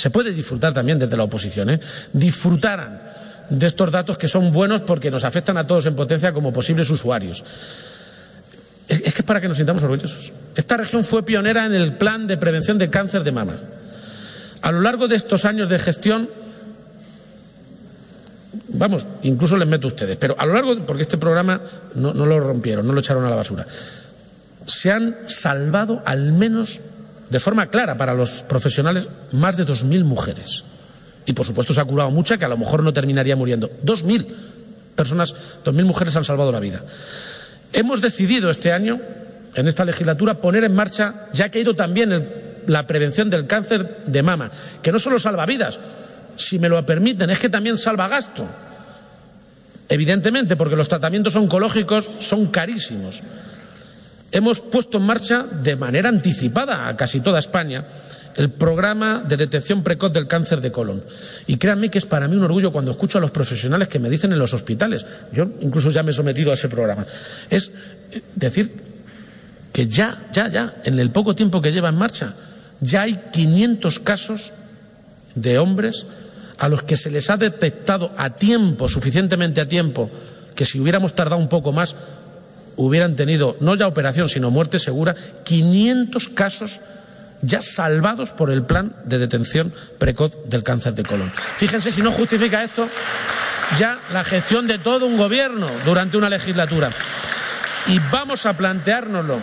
se puede disfrutar también desde la oposición, ¿eh? disfrutaran de estos datos que son buenos porque nos afectan a todos en potencia como posibles usuarios. Es, que es para que nos sintamos orgullosos. Esta región fue pionera en el plan de prevención de cáncer de mama. A lo largo de estos años de gestión, vamos, incluso les meto a ustedes, pero a lo largo, porque este programa no, no lo rompieron, no lo echaron a la basura, se han salvado al menos de forma clara para los profesionales más de 2.000 mujeres. Y por supuesto se ha curado mucha que a lo mejor no terminaría muriendo. 2.000 personas, 2.000 mujeres han salvado la vida. Hemos decidido este año, en esta legislatura, poner en marcha, ya que ha ido también la prevención del cáncer de mama, que no solo salva vidas, si me lo permiten, es que también salva gasto. Evidentemente, porque los tratamientos oncológicos son carísimos. Hemos puesto en marcha de manera anticipada a casi toda España el programa de detección precoz del cáncer de colon. Y créanme que es para mí un orgullo cuando escucho a los profesionales que me dicen en los hospitales, yo incluso ya me he sometido a ese programa, es decir que ya, ya, ya, en el poco tiempo que lleva en marcha, ya hay 500 casos de hombres a los que se les ha detectado a tiempo, suficientemente a tiempo, que si hubiéramos tardado un poco más, hubieran tenido no ya operación, sino muerte segura, 500 casos ya salvados por el plan de detención precoz del cáncer de colon. Fíjense si no justifica esto ya la gestión de todo un gobierno durante una legislatura. Y vamos a planteárnoslo.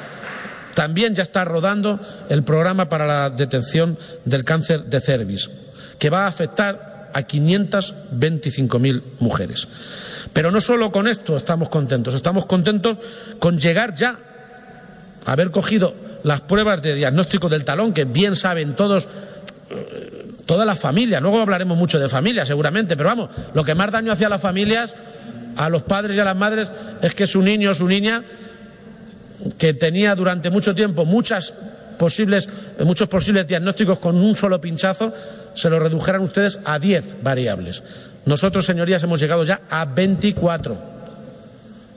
También ya está rodando el programa para la detención del cáncer de cervix, que va a afectar a 525.000 mujeres. Pero no solo con esto estamos contentos, estamos contentos con llegar ya a haber cogido las pruebas de diagnóstico del talón, que bien saben todos, todas las familias. Luego hablaremos mucho de familias, seguramente, pero vamos, lo que más daño hacía a las familias, a los padres y a las madres, es que su niño o su niña, que tenía durante mucho tiempo muchas posibles, muchos posibles diagnósticos con un solo pinchazo, se lo redujeran ustedes a 10 variables. Nosotros, señorías, hemos llegado ya a 24.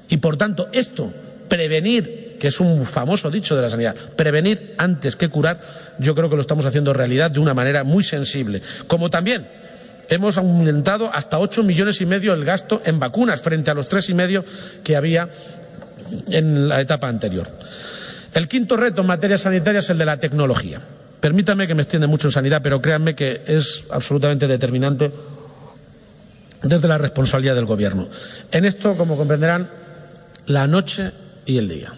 Y por tanto, esto, prevenir, que es un famoso dicho de la sanidad, prevenir antes que curar, yo creo que lo estamos haciendo realidad de una manera muy sensible. Como también hemos aumentado hasta ocho millones y medio el gasto en vacunas frente a los tres y medio que había en la etapa anterior. El quinto reto en materia sanitaria es el de la tecnología. Permítanme que me extiende mucho en sanidad, pero créanme que es absolutamente determinante desde la responsabilidad del Gobierno. En esto, como comprenderán, la noche y el día.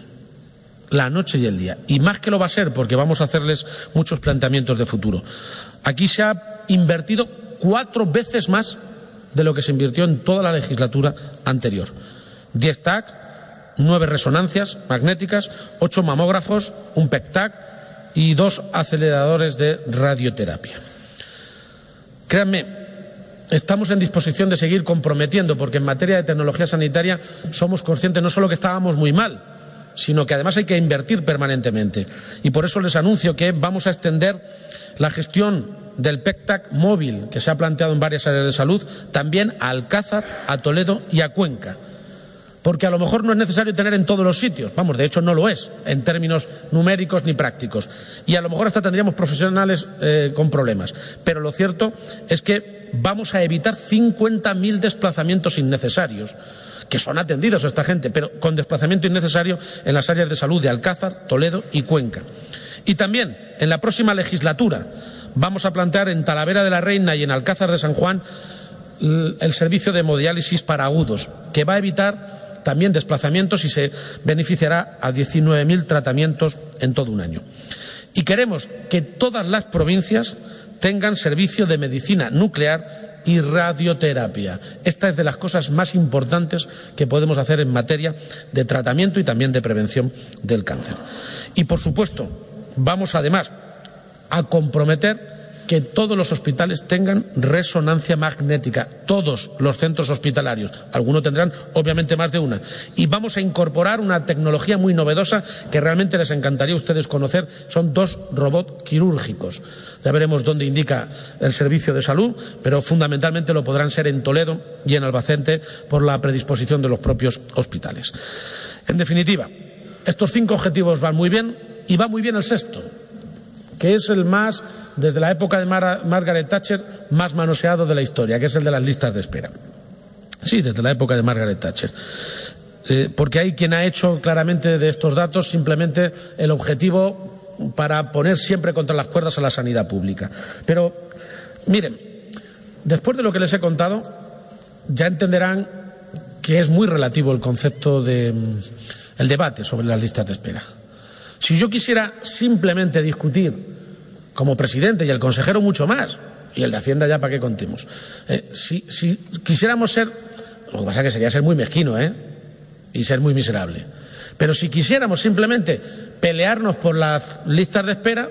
La noche y el día. Y más que lo va a ser, porque vamos a hacerles muchos planteamientos de futuro. Aquí se ha invertido cuatro veces más de lo que se invirtió en toda la legislatura anterior. Diez TAC, nueve resonancias magnéticas, ocho mamógrafos, un PECTAC y dos aceleradores de radioterapia. Créanme, estamos en disposición de seguir comprometiendo, porque en materia de tecnología sanitaria somos conscientes no solo que estábamos muy mal, sino que además hay que invertir permanentemente. Y por eso les anuncio que vamos a extender la gestión del PECTAC móvil, que se ha planteado en varias áreas de salud, también a Alcázar, a Toledo y a Cuenca. Porque a lo mejor no es necesario tener en todos los sitios, vamos, de hecho no lo es, en términos numéricos ni prácticos. Y a lo mejor hasta tendríamos profesionales eh, con problemas. Pero lo cierto es que vamos a evitar 50.000 desplazamientos innecesarios que son atendidos a esta gente, pero con desplazamiento innecesario en las áreas de salud de Alcázar, Toledo y Cuenca. Y también en la próxima legislatura vamos a plantear en Talavera de la Reina y en Alcázar de San Juan el servicio de hemodiálisis para agudos, que va a evitar también desplazamientos y se beneficiará a 19.000 tratamientos en todo un año. Y queremos que todas las provincias tengan servicio de medicina nuclear y radioterapia. Esta es de las cosas más importantes que podemos hacer en materia de tratamiento y también de prevención del cáncer. Y, por supuesto, vamos además a comprometer que todos los hospitales tengan resonancia magnética, todos los centros hospitalarios. Algunos tendrán, obviamente, más de una. Y vamos a incorporar una tecnología muy novedosa que realmente les encantaría a ustedes conocer. Son dos robots quirúrgicos. Ya veremos dónde indica el servicio de salud, pero fundamentalmente lo podrán ser en Toledo y en Albacete por la predisposición de los propios hospitales. En definitiva, estos cinco objetivos van muy bien y va muy bien el sexto que es el más, desde la época de Margaret Thatcher, más manoseado de la historia, que es el de las listas de espera. Sí, desde la época de Margaret Thatcher. Eh, porque hay quien ha hecho claramente de estos datos simplemente el objetivo para poner siempre contra las cuerdas a la sanidad pública. Pero, miren, después de lo que les he contado, ya entenderán que es muy relativo el concepto de mm, el debate sobre las listas de espera. Si yo quisiera simplemente discutir como presidente y el consejero mucho más, y el de Hacienda ya para qué contemos, eh, si, si, quisiéramos ser, lo que pasa es que sería ser muy mezquino, ¿eh? y ser muy miserable. Pero si quisiéramos simplemente pelearnos por las listas de espera,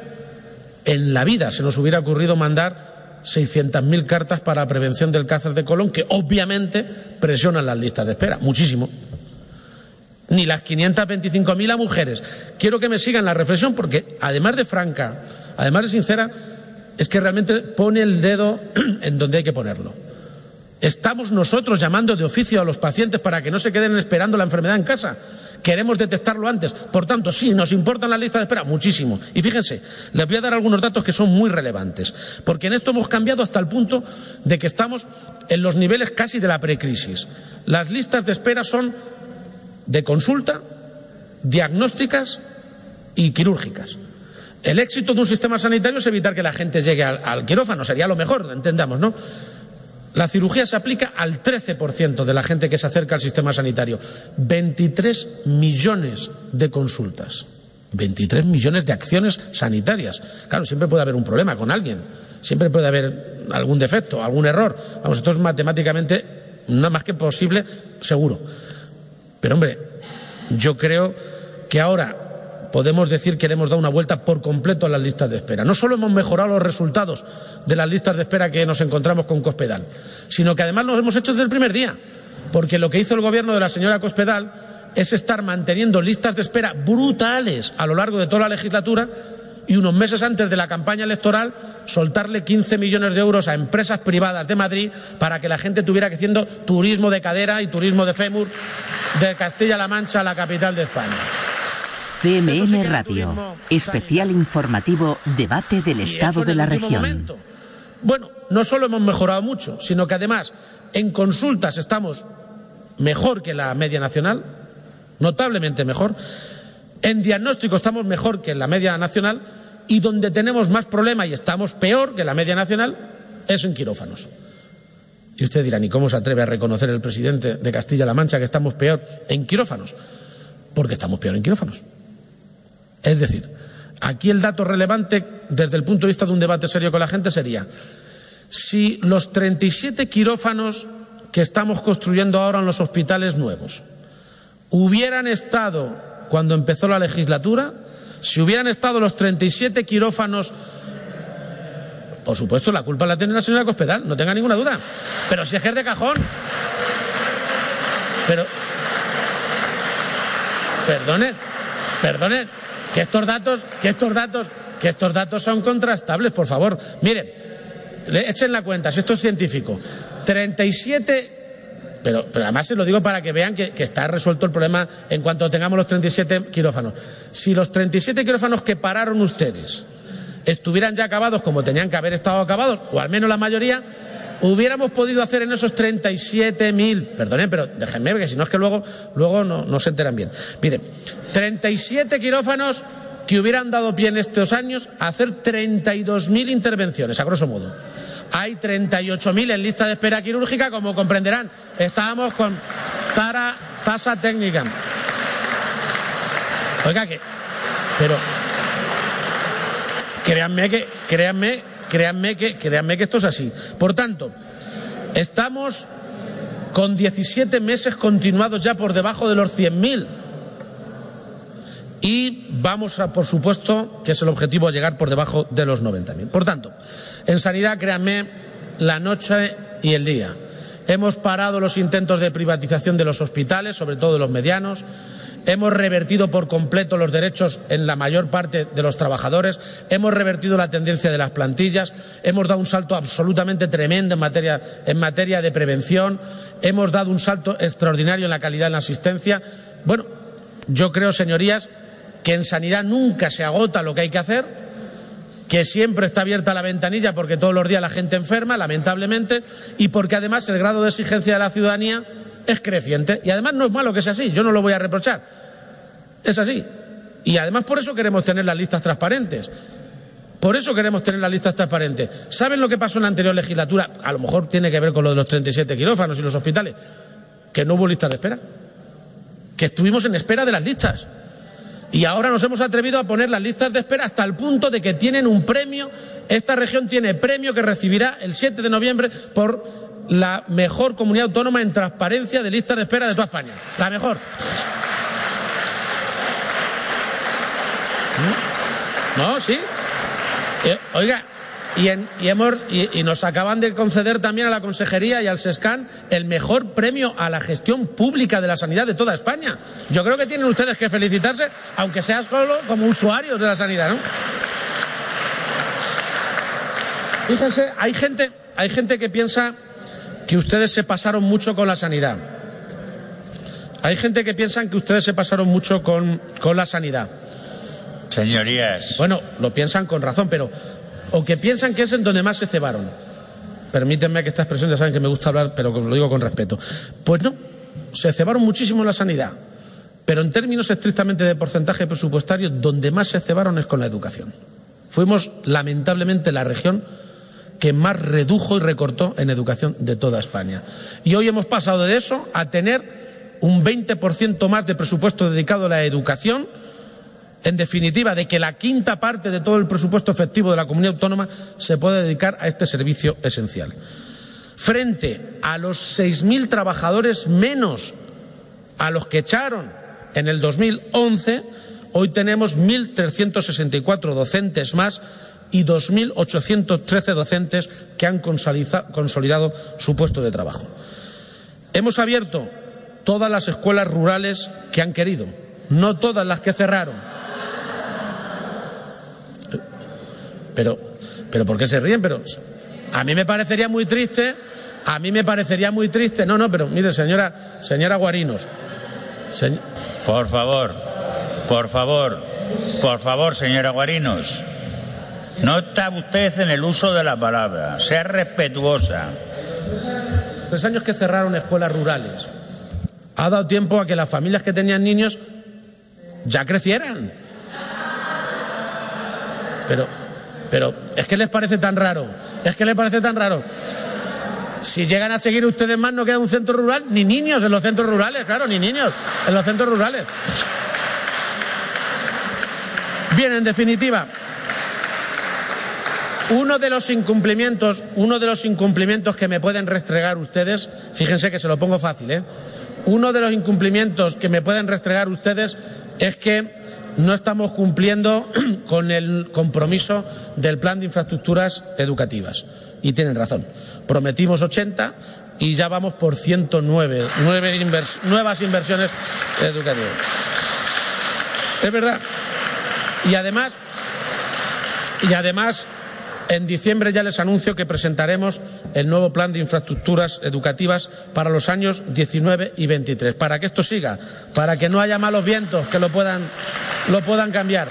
en la vida se nos hubiera ocurrido mandar 600.000 cartas para prevención del cáncer de colon, que obviamente presionan las listas de espera, muchísimo. Ni las 525.000 a mujeres. Quiero que me sigan la reflexión porque, además de franca, además de sincera, es que realmente pone el dedo en donde hay que ponerlo. Estamos nosotros llamando de oficio a los pacientes para que no se queden esperando la enfermedad en casa. Queremos detectarlo antes. Por tanto, sí, nos importan las listas de espera muchísimo. Y fíjense, les voy a dar algunos datos que son muy relevantes. Porque en esto hemos cambiado hasta el punto de que estamos en los niveles casi de la precrisis. Las listas de espera son de consulta, diagnósticas y quirúrgicas. El éxito de un sistema sanitario es evitar que la gente llegue al, quirófano, sería lo mejor, entendamos, ¿no? La cirugía se aplica al 13% de la gente que se acerca al sistema sanitario. 23 millones de consultas. 23 millones de acciones sanitarias. Claro, siempre puede haber un problema con alguien. Siempre puede haber algún defecto, algún error. Vamos, esto es matemáticamente nada más que posible, seguro. Pero, hombre, yo creo que ahora podemos decir que le hemos dado una vuelta por completo a las listas de espera. No solo hemos mejorado los resultados de las listas de espera que nos encontramos con Cospedal, sino que además lo hemos hecho desde el primer día, porque lo que hizo el gobierno de la señora Cospedal es estar manteniendo listas de espera brutales a lo largo de toda la legislatura y unos meses antes de la campaña electoral soltarle 15 millones de euros a empresas privadas de Madrid para que la gente tuviera que haciendo turismo de cadera y turismo de fémur de Castilla-La Mancha, la capital de España. CMM Radio, especial informativo debate del estado de la región. Bueno, no solo hemos mejorado mucho, sino que además en consultas estamos mejor que la media nacional, notablemente mejor. En diagnóstico estamos mejor que la media nacional y donde tenemos más problema y estamos peor que la media nacional es en quirófanos. Y usted dirá, ¿y cómo se atreve a reconocer el presidente de Castilla-La Mancha que estamos peor en quirófanos? Porque estamos peor en quirófanos. Es decir, aquí el dato relevante desde el punto de vista de un debate serio con la gente sería si los 37 quirófanos que estamos construyendo ahora en los hospitales nuevos hubieran estado cuando empezó la legislatura, si hubieran estado los 37 quirófanos por supuesto, la culpa la tiene la señora Cospedal, no tenga ninguna duda. Pero si es que es de cajón. Pero. Perdone, perdone, que estos datos, que estos datos, que estos datos son contrastables, por favor. Miren, echen la cuenta, si esto es científico. 37 pero, pero, además se lo digo para que vean que, está resuelto el problema en cuanto tengamos los 37 quirófanos. Si los 37 quirófanos que pararon ustedes estuvieran ya acabados como tenían que haber estado acabados, o al menos la mayoría, hubiéramos podido hacer en esos 37.000, perdonen, pero déjenme, porque si no es que luego, luego no, no se enteran bien. Miren, 37 quirófanos que hubieran dado pie en estos años a hacer 32.000 intervenciones, a grosso modo. Hay 38.000 en lista de espera quirúrgica, como comprenderán. Estábamos con tara, tasa técnica. Oiga que, pero créanme que, créanme, créanme que, créanme que esto es así. Por tanto, estamos con 17 meses continuados ya por debajo de los 100.000 y vamos a, por supuesto, que es el objetivo llegar por debajo de los 90.000. Por tanto, en sanidad, créanme, la noche y el día. Hemos parado los intentos de privatización de los hospitales, sobre todo de los medianos. Hemos revertido por completo los derechos en la mayor parte de los trabajadores. Hemos revertido la tendencia de las plantillas. Hemos dado un salto absolutamente tremendo en materia, de prevención. Hemos dado un salto extraordinario en la calidad en la asistencia. Bueno, yo creo, señorías, que en sanidad nunca se agota lo que hay que hacer, que siempre está abierta la ventanilla porque todos los días la gente enferma, lamentablemente, y porque además el grado de exigencia de la ciudadanía es creciente. Y además no es malo que sea así, yo no lo voy a reprochar. Es así. Y además por eso queremos tener las listas transparentes. Por eso queremos tener las listas transparentes. ¿Saben lo que pasó en la anterior legislatura? A lo mejor tiene que ver con lo de los 37 quirófanos y los hospitales. Que no hubo listas de espera. Que estuvimos en espera de las listas. Y ahora nos hemos atrevido a poner las listas de espera hasta el punto de que tienen un premio. Esta región tiene premio que recibirá el 7 de noviembre por la mejor comunidad autónoma en transparencia de listas de espera de toda España. La mejor. ¿No? ¿Sí? Eh, oiga, y, hemos, y, nos acaban de conceder también a la Consejería y al SESCAN el mejor premio a la gestión pública de la sanidad de toda España. Yo creo que tienen ustedes que felicitarse, aunque sea solo como usuarios de la sanidad, ¿no? Fíjense, hay gente, hay gente que piensa que ustedes se pasaron mucho con la sanidad. Hay gente que piensa que ustedes se pasaron mucho con, con la sanidad. Señorías. Bueno, lo piensan con razón, pero o que piensan que es en donde más se cebaron. Permítanme que esta expresión ya saben que me gusta hablar, pero lo digo con respeto. Pues no, se cebaron muchísimo en la sanidad, pero en términos estrictamente de porcentaje presupuestario, donde más se cebaron es con la educación. Fuimos, lamentablemente, la región que más redujo y recortó en educación de toda España. Y hoy hemos pasado de eso a tener un 20% más de presupuesto dedicado a la educación en definitiva, de que la quinta parte de todo el presupuesto efectivo de la comunidad autónoma se puede dedicar a este servicio esencial. Frente a los 6.000 trabajadores menos a los que echaron en el 2011, hoy tenemos 1.364 docentes más y 2.813 docentes que han consolidado su puesto de trabajo. Hemos abierto todas las escuelas rurales que han querido, no todas las que cerraron Pero, pero ¿por qué se ríen? Pero a mí me parecería muy triste, a mí me parecería muy triste. No, no, pero mire, señora, señora Guarinos. Por favor, por favor, por favor, señora Guarinos. No está usted en el uso de la palabra. Sea respetuosa. Tres años que cerraron escuelas rurales. Ha dado tiempo a que las familias que tenían niños ya crecieran. Pero pero es que les parece tan raro, es que les parece tan raro. Si llegan a seguir ustedes más, no queda un centro rural, ni niños en los centros rurales, claro, ni niños en los centros rurales. Bien, en definitiva, uno de los incumplimientos, uno de los incumplimientos que me pueden restregar ustedes, fíjense que se lo pongo fácil, ¿eh? Uno de los incumplimientos que me pueden restregar ustedes es que no estamos cumpliendo con el compromiso del plan de infraestructuras educativas. Y tienen razón. Prometimos 80 y ya vamos por 109 nuevas inversiones educativas. Es verdad. Y además, y además, en diciembre ya les anuncio que presentaremos el nuevo plan de infraestructuras educativas para los años 19 y 23, para que esto siga, para que no haya malos vientos que lo puedan, lo puedan cambiar.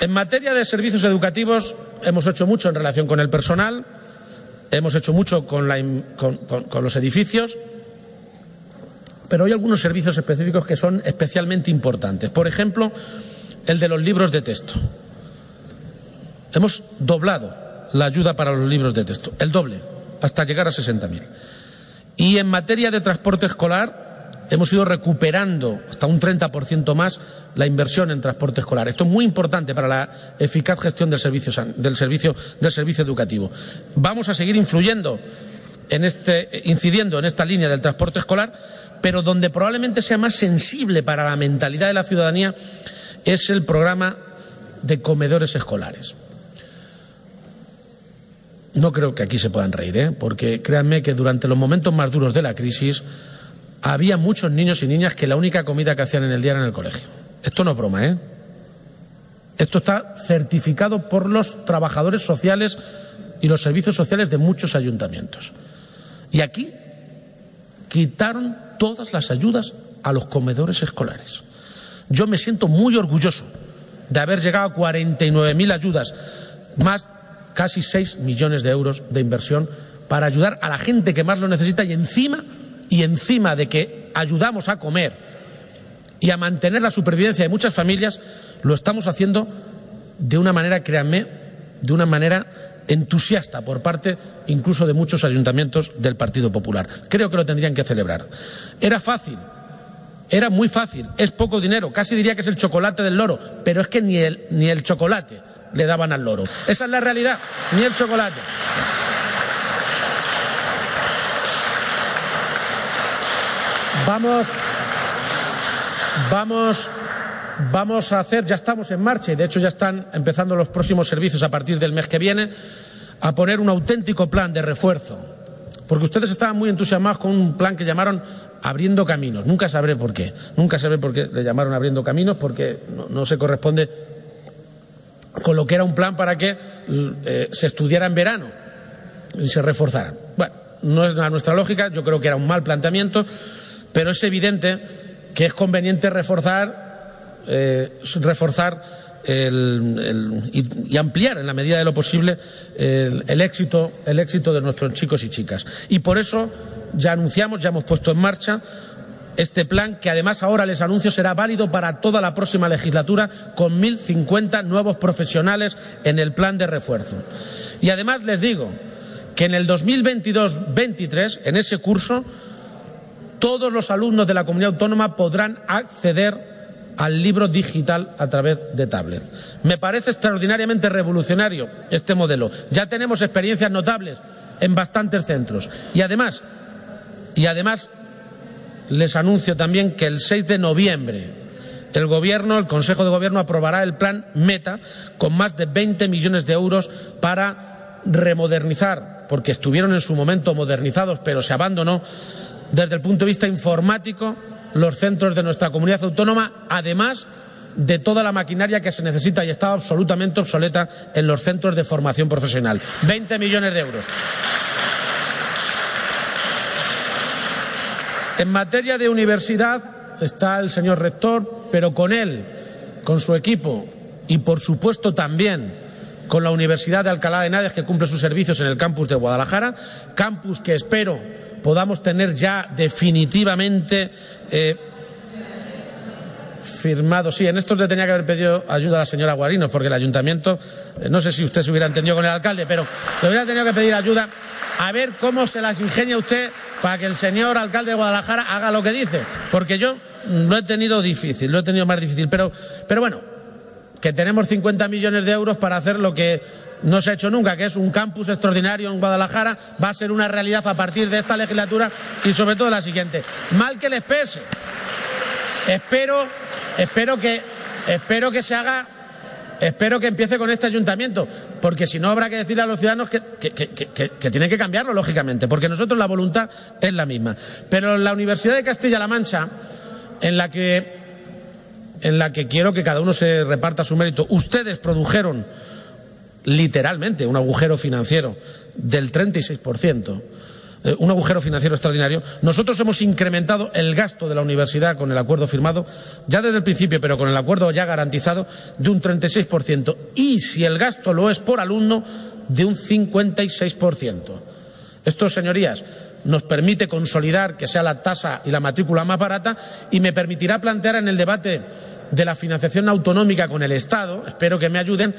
En materia de servicios educativos hemos hecho mucho en relación con el personal, hemos hecho mucho con, con los edificios, pero hay algunos servicios específicos que son especialmente importantes. Por ejemplo, el de los libros de texto. Hemos doblado la ayuda para los libros de texto, el doble, hasta llegar a 60.000. Y en materia de transporte escolar, hemos ido recuperando hasta un 30% más la inversión en transporte escolar. Esto es muy importante para la eficaz gestión del servicio, educativo. Vamos a seguir influyendo en este, incidiendo en esta línea del transporte escolar, pero donde probablemente sea más sensible para la mentalidad de la ciudadanía es el programa de comedores escolares. No creo que aquí se puedan reír, ¿eh? porque créanme que durante los momentos más duros de la crisis había muchos niños y niñas que la única comida que hacían en el día era en el colegio. Esto no es broma, ¿eh? Esto está certificado por los trabajadores sociales y los servicios sociales de muchos ayuntamientos. Y aquí quitaron todas las ayudas a los comedores escolares. Yo me siento muy orgulloso de haber llegado a 49.000 ayudas, más casi 6 millones de euros de inversión para ayudar a la gente que más lo necesita y encima, y encima de que ayudamos a comer y a mantener la supervivencia de muchas familias, lo estamos haciendo de una manera, créanme, de una manera entusiasta por parte incluso de muchos ayuntamientos del Partido Popular. Creo que lo tendrían que celebrar. Era fácil, era muy fácil, es poco dinero, casi diría que es el chocolate del loro, pero es que ni el, ni el chocolate le daban al loro. Esa es la realidad, ni el chocolate. Vamos, vamos, vamos a hacer, ya estamos en marcha y de hecho ya están empezando los próximos servicios a partir del mes que viene, a poner un auténtico plan de refuerzo. Porque ustedes estaban muy entusiasmados con un plan que llamaron Abriendo Caminos. Nunca sabré por qué. Nunca sabré por qué le llamaron Abriendo Caminos, porque no, no se corresponde con lo que era un plan para que eh, se estudiara en verano y se reforzaran. Bueno, no es nuestra lógica, yo creo que era un mal planteamiento, pero es evidente que es conveniente reforzar, eh, reforzar y, ampliar en la medida de lo posible el, el, éxito, el éxito de nuestros chicos y chicas. Y por eso ya anunciamos, ya hemos puesto en marcha este plan, que además ahora les anuncio será válido para toda la próxima legislatura, con 1.050 nuevos profesionales en el plan de refuerzo. Y además les digo que en el 2022-23, en ese curso, todos los alumnos de la comunidad autónoma podrán acceder al libro digital a través de tablet. Me parece extraordinariamente revolucionario este modelo. Ya tenemos experiencias notables en bastantes centros. Y además, y además les anuncio también que el 6 de noviembre el Gobierno, el Consejo de Gobierno, aprobará el plan Meta con más de 20 millones de euros para remodernizar, porque estuvieron en su momento modernizados, pero se abandonó desde el punto de vista informático los centros de nuestra comunidad autónoma, además de toda la maquinaria que se necesita y está absolutamente obsoleta en los centros de formación profesional. 20 millones de euros. En materia de universidad está el señor rector, pero con él, con su equipo y, por supuesto, también con la Universidad de Alcalá de Henares, que cumple sus servicios en el campus de Guadalajara, campus que espero podamos tener ya definitivamente eh, firmado. Sí, en estos le tenía que haber pedido ayuda a la señora Guarinos, porque el ayuntamiento, eh, no sé si usted se hubiera entendido con el alcalde, pero le hubiera tenido que pedir ayuda a ver cómo se las ingenia usted para que el señor alcalde de Guadalajara haga lo que dice. Porque yo lo he tenido difícil, lo he tenido más difícil. Pero, pero bueno, que tenemos 50 millones de euros para hacer lo que no se ha hecho nunca, que es un campus extraordinario en Guadalajara, va a ser una realidad a partir de esta legislatura y sobre todo la siguiente. Mal que les pese. Espero, espero que, espero que se haga Espero que empiece con este ayuntamiento, porque si no habrá que decirle a los ciudadanos que, que, que, tienen que cambiarlo, lógicamente, porque nosotros la voluntad es la misma. Pero la Universidad de Castilla-La Mancha, en la que en la que quiero que cada uno se reparta su mérito. Ustedes produjeron literalmente un agujero financiero del 36%, eh, un agujero financiero extraordinario. Nosotros hemos incrementado el gasto de la universidad con el acuerdo firmado ya desde el principio, pero con el acuerdo ya garantizado de un 36%. Y si el gasto lo es por alumno, de un 56%. Esto, señorías, nos permite consolidar que sea la tasa y la matrícula más barata y me permitirá plantear en el debate de la financiación autonómica con el Estado, espero que me ayuden,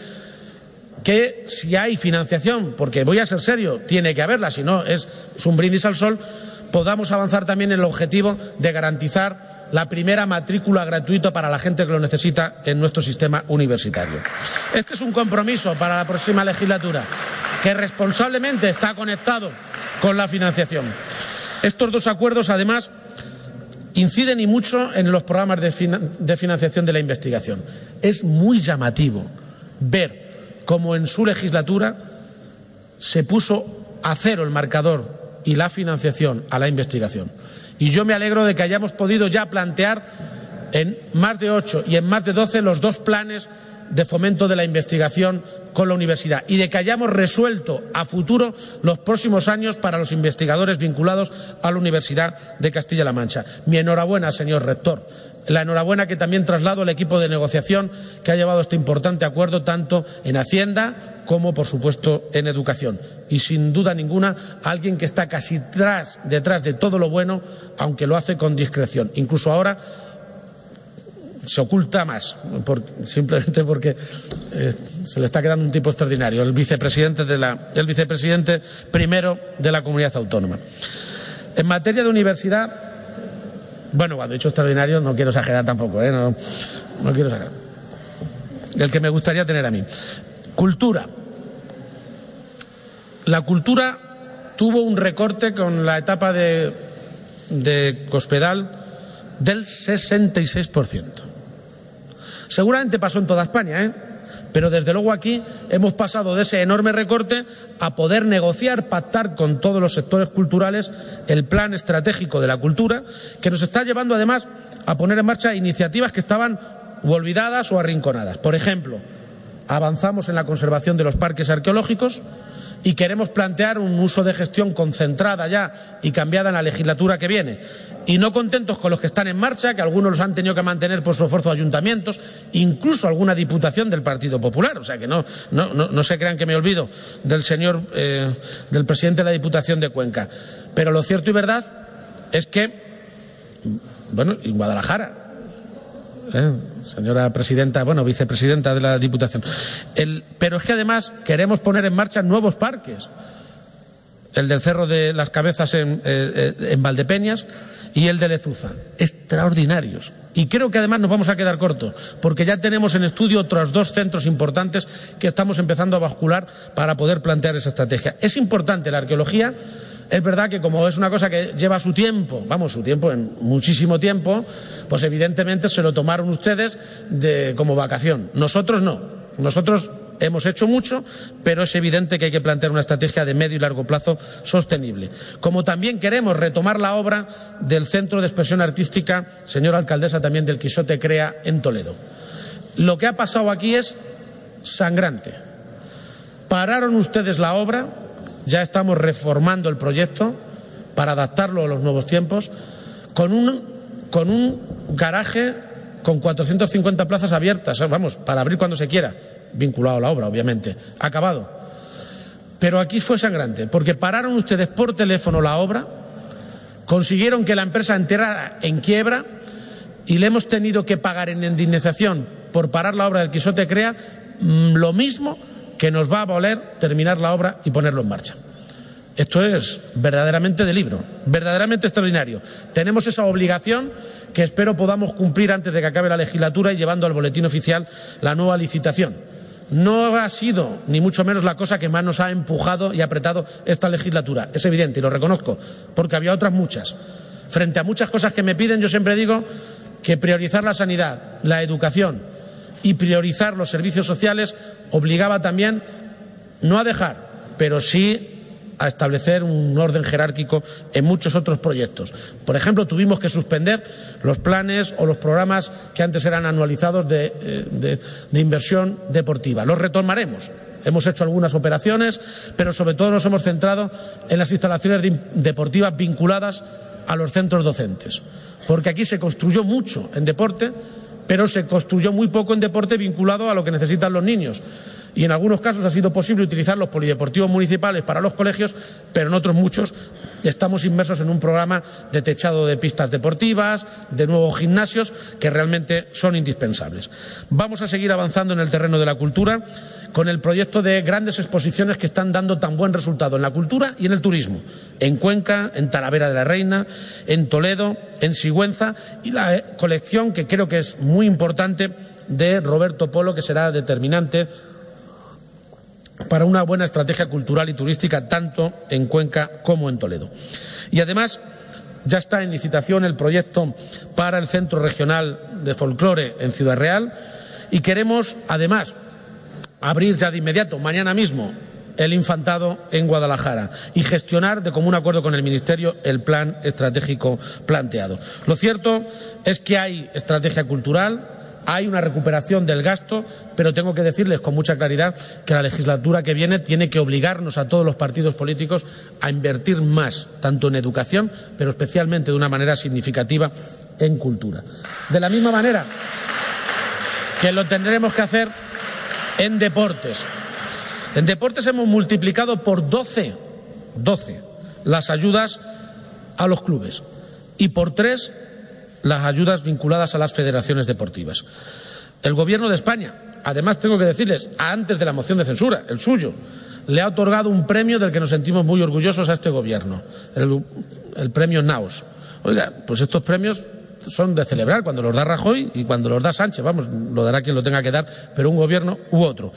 que si hay financiación, porque voy a ser serio, tiene que haberla, si no es, es un brindis al sol, podamos avanzar también en el objetivo de garantizar la primera matrícula gratuita para la gente que lo necesita en nuestro sistema universitario. Este es un compromiso para la próxima legislatura que responsablemente está conectado con la financiación. Estos dos acuerdos, además, inciden y mucho en los programas de, de financiación de la investigación. Es muy llamativo ver cómo en su legislatura se puso a cero el marcador y la financiación a la investigación. Y yo me alegro de que hayamos podido ya plantear en más de ocho y en más de doce los dos planes de fomento de la investigación con la universidad y de que hayamos resuelto a futuro los próximos años para los investigadores vinculados a la Universidad de Castilla-La Mancha. Mi enhorabuena, señor rector. La enhorabuena que también traslado al equipo de negociación que ha llevado este importante acuerdo tanto en Hacienda como, por supuesto, en educación. Y, sin duda ninguna, alguien que está casi detrás de todo lo bueno, aunque lo hace con discreción. Incluso ahora se oculta más, simplemente porque eh, se le está quedando un tipo extraordinario, el vicepresidente, el vicepresidente primero de la comunidad autónoma. En materia de universidad, bueno, cuando he dicho extraordinario no quiero exagerar tampoco, ¿eh? no, no quiero exagerar. El que me gustaría tener a mí. Cultura. La cultura tuvo un recorte con la etapa de, de Cospedal del 66%. Seguramente pasó en toda España, ¿eh? Pero desde luego aquí hemos pasado de ese enorme recorte a poder negociar, pactar con todos los sectores culturales el plan estratégico de la cultura, que nos está llevando además a poner en marcha iniciativas que estaban olvidadas o arrinconadas. Por ejemplo, avanzamos en la conservación de los parques arqueológicos, y queremos plantear un uso de gestión concentrada ya y cambiada en la legislatura que viene. Y no contentos con los que están en marcha, que algunos los han tenido que mantener por su esfuerzo ayuntamientos, incluso alguna diputación del Partido Popular. O sea que no, no, no, se crean que me olvido del señor, eh, del presidente de la Diputación de Cuenca. Pero lo cierto y verdad es que, bueno, en Guadalajara, ¿eh? Señora presidenta, bueno, vicepresidenta de la Diputación. pero es que además queremos poner en marcha nuevos parques. El del Cerro de las Cabezas en, eh, eh, en Valdepeñas y el de Lezuza. Extraordinarios. Y creo que además nos vamos a quedar cortos, porque ya tenemos en estudio otros dos centros importantes que estamos empezando a bascular para poder plantear esa estrategia. Es importante la arqueología es verdad que como es una cosa que lleva su tiempo, vamos, su tiempo, en muchísimo tiempo, pues evidentemente se lo tomaron ustedes de, como vacación. Nosotros no. Nosotros hemos hecho mucho, pero es evidente que hay que plantear una estrategia de medio y largo plazo sostenible. Como también queremos retomar la obra del Centro de Expresión Artística, señora alcaldesa, también del Quisote Crea en Toledo. Lo que ha pasado aquí es sangrante. Pararon ustedes la obra, ya estamos reformando el proyecto para adaptarlo a los nuevos tiempos, con un, con un garaje con 450 plazas abiertas, eh, vamos, para abrir cuando se quiera, vinculado a la obra, obviamente, acabado. Pero aquí fue sangrante, porque pararon ustedes por teléfono la obra, consiguieron que la empresa enterara en quiebra y le hemos tenido que pagar en indemnización por parar la obra del Quisote Crea mm, lo mismo que nos va a valer terminar la obra y ponerlo en marcha. Esto es verdaderamente de libro, verdaderamente extraordinario. Tenemos esa obligación que espero podamos cumplir antes de que acabe la legislatura y llevando al boletín oficial la nueva licitación. No ha sido, ni mucho menos, la cosa que más nos ha empujado y apretado esta legislatura. Es evidente y lo reconozco, porque había otras muchas. Frente a muchas cosas que me piden, yo siempre digo que priorizar la sanidad, la educación, y priorizar los servicios sociales obligaba también no a dejar, pero sí a establecer un orden jerárquico en muchos otros proyectos. Por ejemplo, tuvimos que suspender los planes o los programas que antes eran anualizados de, eh, inversión deportiva. Los retomaremos. Hemos hecho algunas operaciones, pero sobre todo nos hemos centrado en las instalaciones deportivas vinculadas a los centros docentes. Porque aquí se construyó mucho en deporte pero se construyó muy poco en deporte vinculado a lo que necesitan los niños. Y en algunos casos ha sido posible utilizar los polideportivos municipales para los colegios, pero en otros muchos estamos inmersos en un programa de techado de pistas deportivas, de nuevos gimnasios, que realmente son indispensables. Vamos a seguir avanzando en el terreno de la cultura con el proyecto de grandes exposiciones que están dando tan buen resultado en la cultura y en el turismo, en Cuenca, en Talavera de la Reina, en Toledo, en Sigüenza y la eh, colección que creo que es muy importante de Roberto Polo, que será determinante para una buena estrategia cultural y turística tanto en Cuenca como en Toledo. Y además ya está en licitación el proyecto para el Centro Regional de Folclore en Ciudad Real y queremos además abrir ya de inmediato, mañana mismo, el infantado en Guadalajara y gestionar de común acuerdo con el Ministerio el plan estratégico planteado. Lo cierto es que hay estrategia cultural, hay una recuperación del gasto, pero tengo que decirles con mucha claridad que la legislatura que viene tiene que obligarnos a todos los partidos políticos a invertir más, tanto en educación, pero especialmente de una manera significativa en cultura. De la misma manera que lo tendremos que hacer en deportes. En deportes hemos multiplicado por 12, 12 las ayudas a los clubes y por tres las ayudas vinculadas a las federaciones deportivas. El Gobierno de España, además tengo que decirles, antes de la moción de censura, el suyo, le ha otorgado un premio del que nos sentimos muy orgullosos a este Gobierno, el, premio NAOS. Oiga, pues estos premios son de celebrar cuando los da Rajoy y cuando los da Sánchez, vamos, lo dará quien lo tenga que dar, pero un gobierno u otro.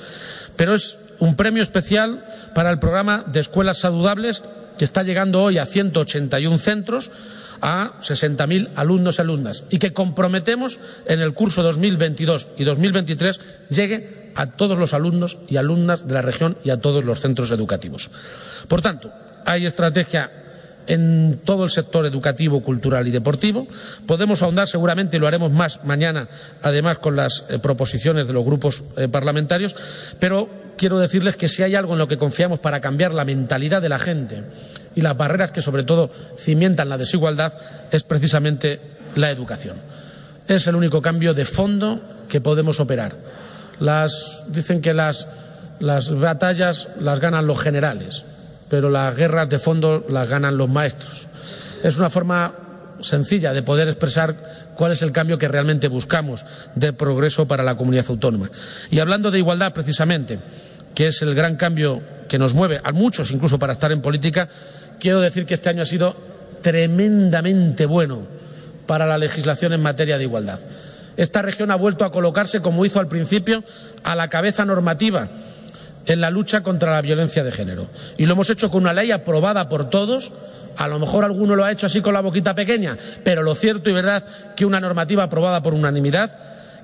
Pero es un premio especial para el programa de escuelas saludables que está llegando hoy a 181 centros a 60.000 alumnos y alumnas y que comprometemos en el curso 2022 y 2023 llegue a todos los alumnos y alumnas de la región y a todos los centros educativos. Por tanto, hay estrategia en todo el sector educativo, cultural y deportivo. Podemos ahondar seguramente, y lo haremos más mañana, además con las eh, proposiciones de los grupos eh, parlamentarios, pero quiero decirles que si hay algo en lo que confiamos para cambiar la mentalidad de la gente y las barreras que sobre todo cimientan la desigualdad es precisamente la educación. Es el único cambio de fondo que podemos operar. Dicen que las, las batallas las ganan los generales pero las guerras de fondo las ganan los maestros. Es una forma sencilla de poder expresar cuál es el cambio que realmente buscamos de progreso para la comunidad autónoma. Y hablando de igualdad, precisamente, que es el gran cambio que nos mueve, a muchos incluso para estar en política, quiero decir que este año ha sido tremendamente bueno para la legislación en materia de igualdad. Esta región ha vuelto a colocarse, como hizo al principio, a la cabeza normativa en la lucha contra la violencia de género. Y lo hemos hecho con una ley aprobada por todos. A lo mejor alguno lo ha hecho así con la boquita pequeña, pero lo cierto y verdad que una normativa aprobada por unanimidad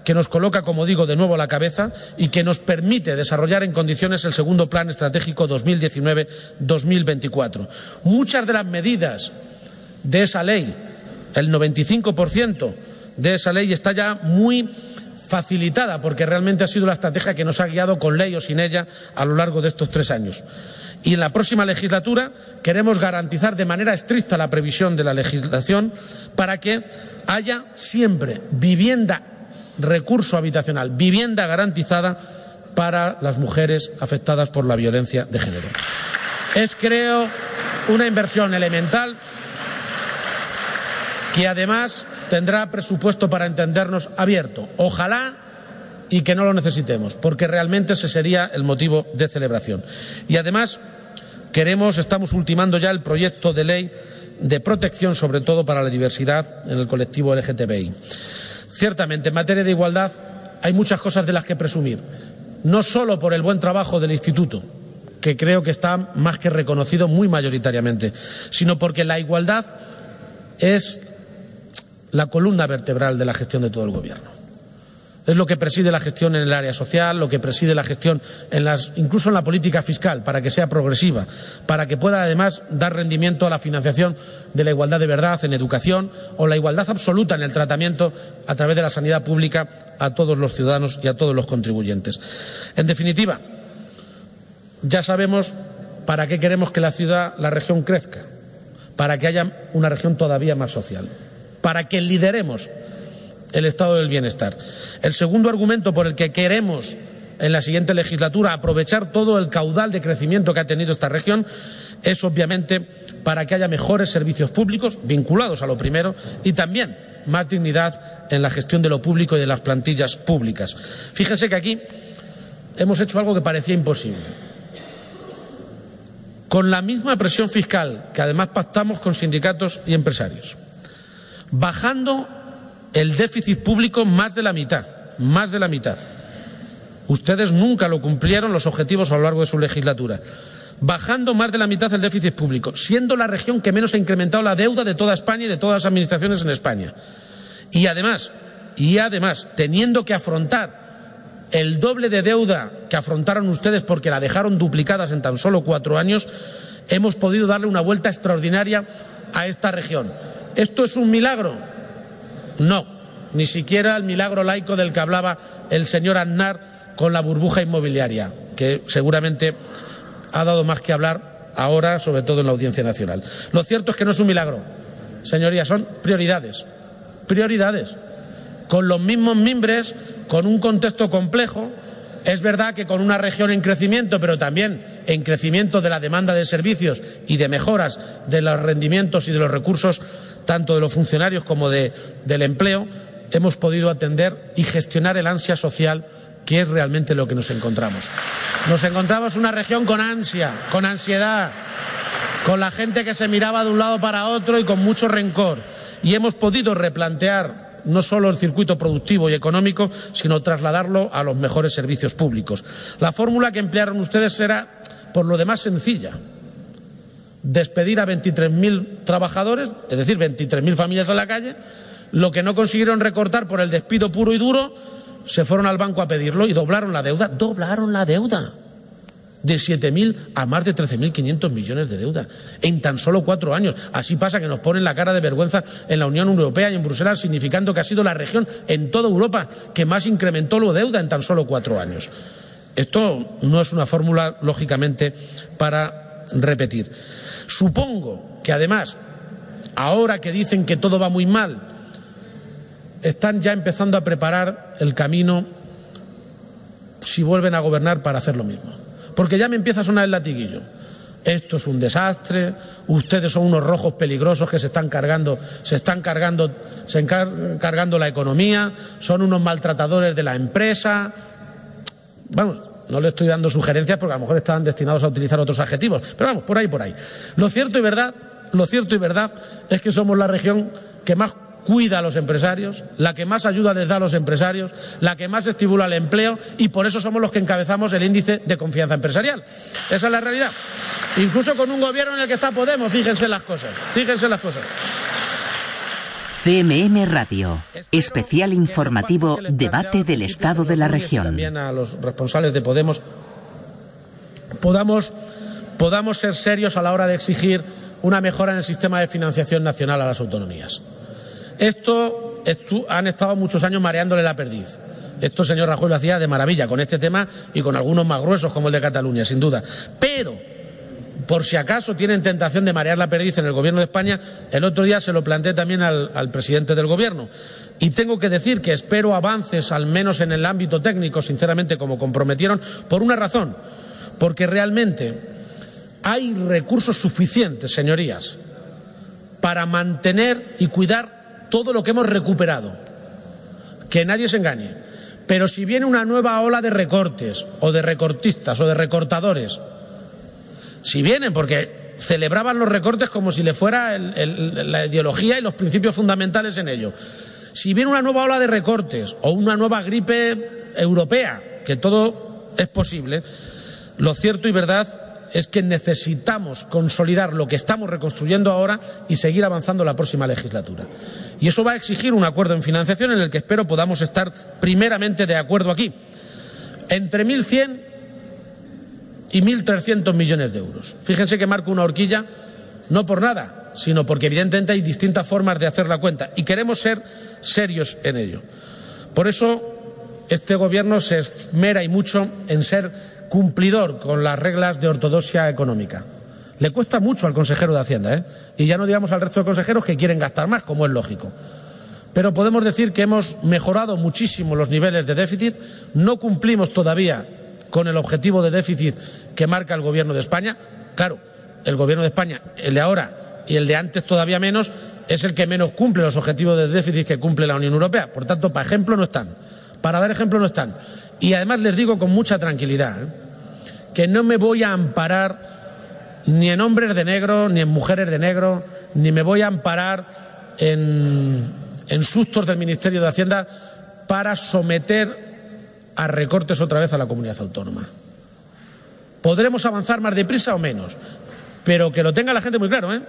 que nos coloca, como digo, de nuevo a la cabeza y que nos permite desarrollar en condiciones el segundo plan estratégico 2019-2024. Muchas de las medidas de esa ley, el 95% de esa ley está ya muy facilitada, porque realmente ha sido la estrategia que nos ha guiado con ley o sin ella a lo largo de estos tres años. Y en la próxima legislatura queremos garantizar de manera estricta la previsión de la legislación para que haya siempre vivienda, recurso habitacional, vivienda garantizada para las mujeres afectadas por la violencia de género. Es, creo, una inversión elemental que además tendrá presupuesto para entendernos abierto. Ojalá y que no lo necesitemos, porque realmente ese sería el motivo de celebración. Y además queremos, estamos ultimando ya el proyecto de ley de protección, sobre todo para la diversidad en el colectivo LGTBI. Ciertamente, en materia de igualdad hay muchas cosas de las que presumir, no solo por el buen trabajo del Instituto, que creo que está más que reconocido muy mayoritariamente, sino porque la igualdad es la columna vertebral de la gestión de todo el Gobierno. Es lo que preside la gestión en el área social, lo que preside la gestión incluso en la política fiscal, para que sea progresiva, para que pueda además dar rendimiento a la financiación de la igualdad de verdad en educación o la igualdad absoluta en el tratamiento a través de la sanidad pública a todos los ciudadanos y a todos los contribuyentes. En definitiva, ya sabemos para qué queremos que la ciudad, la región crezca, para que haya una región todavía más social para que lideremos el estado del bienestar. El segundo argumento por el que queremos en la siguiente legislatura aprovechar todo el caudal de crecimiento que ha tenido esta región es obviamente para que haya mejores servicios públicos vinculados a lo primero y también más dignidad en la gestión de lo público y de las plantillas públicas. Fíjense que aquí hemos hecho algo que parecía imposible. Con la misma presión fiscal que además pactamos con sindicatos y empresarios bajando el déficit público más de la mitad, más de la mitad. Ustedes nunca lo cumplieron los objetivos a lo largo de su legislatura. Bajando más de la mitad el déficit público, siendo la región que menos ha incrementado la deuda de toda España y de todas las administraciones en España. Y además, y además, teniendo que afrontar el doble de deuda que afrontaron ustedes porque la dejaron duplicadas en tan solo cuatro años, hemos podido darle una vuelta extraordinaria a esta región ¿Esto es un milagro? No. ni siquiera el milagro laico del que hablaba el señor Aznar con la burbuja inmobiliaria, que seguramente ha dado más que hablar ahora, sobre todo en la Audiencia Nacional. Lo cierto es que no es un milagro, señorías, son prioridades, prioridades, con los mismos mimbres, con un contexto complejo. Es verdad que con una región en crecimiento, pero también en crecimiento de la demanda de servicios y de mejoras de los rendimientos y de los recursos, tanto de los funcionarios como de, del empleo, hemos podido atender y gestionar el ansia social que es realmente lo que nos encontramos. Nos encontramos una región con ansia, con ansiedad, con la gente que se miraba de un lado para otro y con mucho rencor. Y hemos podido replantear no solo el circuito productivo y económico, sino trasladarlo a los mejores servicios públicos. La fórmula que emplearon ustedes era, por lo demás, sencilla. Despedir a 23.000 trabajadores, es decir, 23.000 familias a la calle, lo que no consiguieron recortar por el despido puro y duro, se fueron al banco a pedirlo y doblaron la deuda. Doblaron la deuda. De 7.000 a más de 13.500 millones de deuda en tan solo cuatro años. Así pasa que nos ponen la cara de vergüenza en la Unión Europea y en Bruselas, significando que ha sido la región en toda Europa que más incrementó la deuda en tan solo cuatro años. Esto no es una fórmula, lógicamente, para repetir. Supongo que, además, ahora que dicen que todo va muy mal, están ya empezando a preparar el camino si vuelven a gobernar para hacer lo mismo. Porque ya me empieza a sonar el latiguillo. Esto es un desastre, ustedes son unos rojos peligrosos que se están cargando, se están cargando, se están cargando la economía, son unos maltratadores de la empresa. Vamos, no le estoy dando sugerencias porque a lo mejor están destinados a utilizar otros adjetivos, pero vamos, por ahí, por ahí. Lo cierto y verdad, lo cierto y verdad es que somos la región que más cuida a los empresarios, la que más ayuda les da a los empresarios, la que más estimula el empleo y por eso somos los que encabezamos el índice de confianza empresarial. Esa es la realidad. Incluso con un gobierno en el que está Podemos, fíjense las cosas, fíjense las cosas. CMM Radio, especial informativo, debate del Estado de la región. También a los responsables de Podemos podamos, podamos ser serios a la hora de exigir una mejora en el sistema de financiación nacional a las autonomías. Esto, han estado muchos años mareándole la perdiz. Esto, señor Rajoy, lo hacía de maravilla con este tema y con algunos más gruesos como el de Cataluña, sin duda. Pero, por si acaso tienen tentación de marear la perdiz en el Gobierno de España, el otro día se lo planteé también al, al presidente del Gobierno. Y tengo que decir que espero avances, al menos en el ámbito técnico, sinceramente, como comprometieron, por una razón. Porque realmente hay recursos suficientes, señorías, para mantener y cuidar todo lo que hemos recuperado. Que nadie se engañe. Pero si viene una nueva ola de recortes, o de recortistas, o de recortadores, si vienen, porque celebraban los recortes como si le fuera la ideología y los principios fundamentales en ello. Si viene una nueva ola de recortes, o una nueva gripe europea, que todo es posible, lo cierto y verdad es que necesitamos consolidar lo que estamos reconstruyendo ahora y seguir avanzando la próxima legislatura. Y eso va a exigir un acuerdo en financiación en el que espero podamos estar primeramente de acuerdo aquí. Entre 1.100 y 1.300 millones de euros. Fíjense que marco una horquilla no por nada, sino porque evidentemente hay distintas formas de hacer la cuenta y queremos ser serios en ello. Por eso este Gobierno se esmera y mucho en ser cumplidor con las reglas de ortodoxia económica. Le cuesta mucho al consejero de Hacienda, ¿eh? Y ya no digamos al resto de consejeros que quieren gastar más, como es lógico. Pero podemos decir que hemos mejorado muchísimo los niveles de déficit. No cumplimos todavía con el objetivo de déficit que marca el Gobierno de España. Claro, el Gobierno de España, el de ahora y el de antes todavía menos, es el que menos cumple los objetivos de déficit que cumple la Unión Europea. Por tanto, para ejemplo no están. Para dar ejemplo no están. Y además les digo con mucha tranquilidad ¿eh? que no me voy a amparar ni en hombres de negro, ni en mujeres de negro, ni me voy a amparar en, en sustos del Ministerio de Hacienda para someter a recortes otra vez a la comunidad autónoma. Podremos avanzar más deprisa o menos, pero que lo tenga la gente muy claro, ¿eh?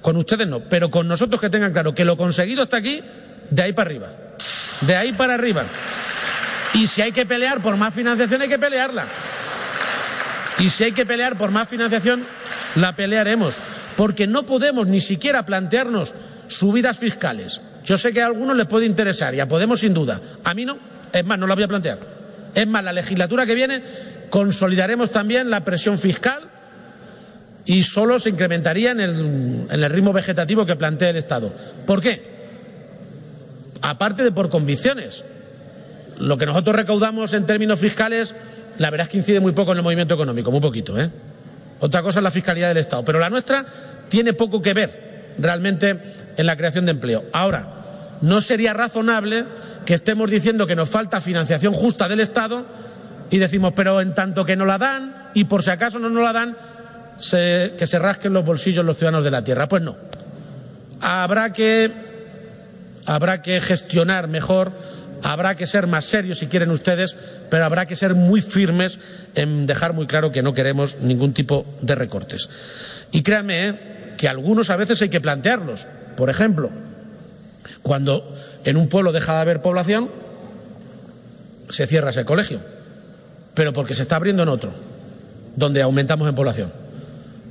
Con ustedes no, pero con nosotros que tengan claro que lo conseguido está aquí, de ahí para arriba. De ahí para arriba. Y si hay que pelear por más financiación, hay que pelearla. Y si hay que pelear por más financiación, la pelearemos. Porque no podemos ni siquiera plantearnos subidas fiscales Yo sé que a algunos les puede interesar y a Podemos sin duda. A mí no. Es más, no la voy a plantear. Es más, la legislatura que viene consolidaremos también la presión fiscal y solo se incrementaría en el, en el ritmo vegetativo que plantea el Estado. ¿Por qué? Aparte de por convicciones. Lo que nosotros recaudamos en términos fiscales, la verdad es que incide muy poco en el movimiento económico, muy poquito. ¿eh? Otra cosa es la fiscalidad del Estado, pero la nuestra tiene poco que ver realmente en la creación de empleo. Ahora, no sería razonable que estemos diciendo que nos falta financiación justa del Estado y decimos, pero en tanto que no la dan y por si acaso no nos la dan, que se rasquen los bolsillos los ciudadanos de la tierra. Pues no. Habrá que, habrá que gestionar mejor, habrá que ser más serios si quieren ustedes, pero habrá que ser muy firmes en dejar muy claro que no queremos ningún tipo de recortes. Y créanme ¿eh? que algunos a veces hay que plantearlos. Por ejemplo, cuando en un pueblo deja de haber población, se cierra ese colegio, pero porque se está abriendo en otro, donde aumentamos en población.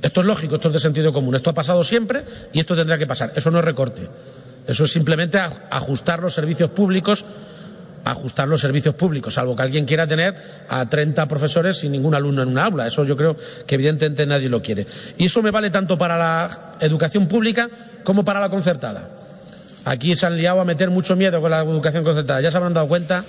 Esto es lógico, esto es de sentido común. Esto ha pasado siempre y esto tendrá que pasar. Eso no es recorte. Eso es simplemente ajustar los servicios públicos, ajustar los servicios públicos, salvo que alguien quiera tener a 30 profesores sin ningún alumno en una aula. Eso yo creo que evidentemente nadie lo quiere. Y eso me vale tanto para la educación pública como para la concertada. Aquí se han liado a meter mucho miedo con la educación concertada. Ya se habrán dado cuenta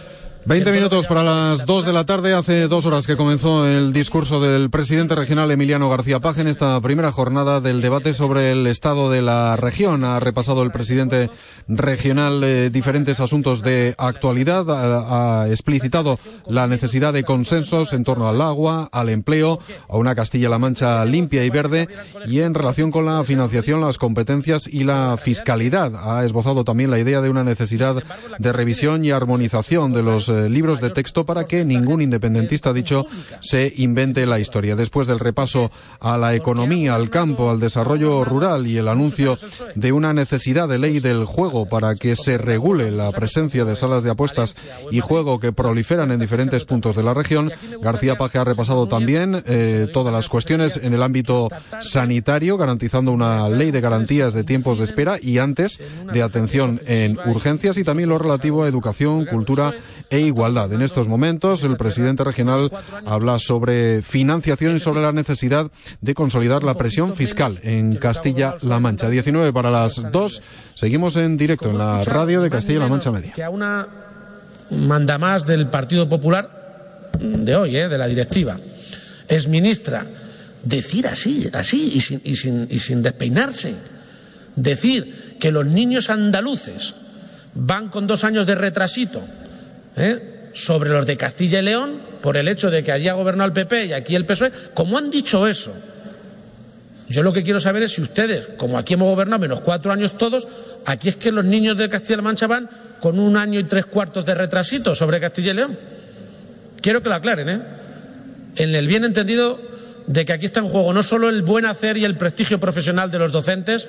20 minutos para las 2 de la tarde. Hace dos horas que comenzó el discurso del presidente regional Emiliano García Page en esta primera jornada del debate sobre el estado de la región. Ha repasado el presidente regional eh, diferentes asuntos de actualidad. Ha, ha, explicitado la necesidad de consensos en torno al agua, al empleo, a una Castilla-La Mancha limpia y verde y en relación con la financiación, las competencias y la fiscalidad. Ha esbozado también la idea de una necesidad de revisión y armonización de los eh, libros de texto para que ningún independentista, dicho, se invente la historia. Después del repaso a la economía, al campo, al desarrollo rural y el anuncio de una necesidad de ley del juego para que se regule la presencia de salas de apuestas y juego que proliferan en diferentes puntos de la región, García Paje ha repasado también eh, todas las cuestiones en el ámbito sanitario, garantizando una ley de garantías de tiempos de espera y antes de atención en urgencias y también lo relativo a educación, cultura e igualdad. En estos momentos, el presidente regional habla sobre financiación y sobre la necesidad de consolidar la presión fiscal en Castilla-La Mancha. 19 para las 2. Seguimos en directo en la radio de Castilla-La Mancha Media. Que a una manda más del Partido Popular de hoy, ¿eh? de la directiva, es ministra, decir así, así y sin, y sin, y sin despeinarse, decir que los niños andaluces van con dos años de retrasito ¿eh? sobre los de Castilla y León por el hecho de que allí ha gobernado el PP y aquí el PSOE. ¿Cómo han dicho eso? Yo lo que quiero saber es si ustedes, como aquí hemos gobernado menos cuatro años todos, aquí es que los niños de Castilla-La Mancha van con un año y tres cuartos de retrasito sobre Castilla y León. Quiero que lo aclaren, ¿eh? En el bien entendido de que aquí está en juego no solo el buen hacer y el prestigio profesional de los docentes,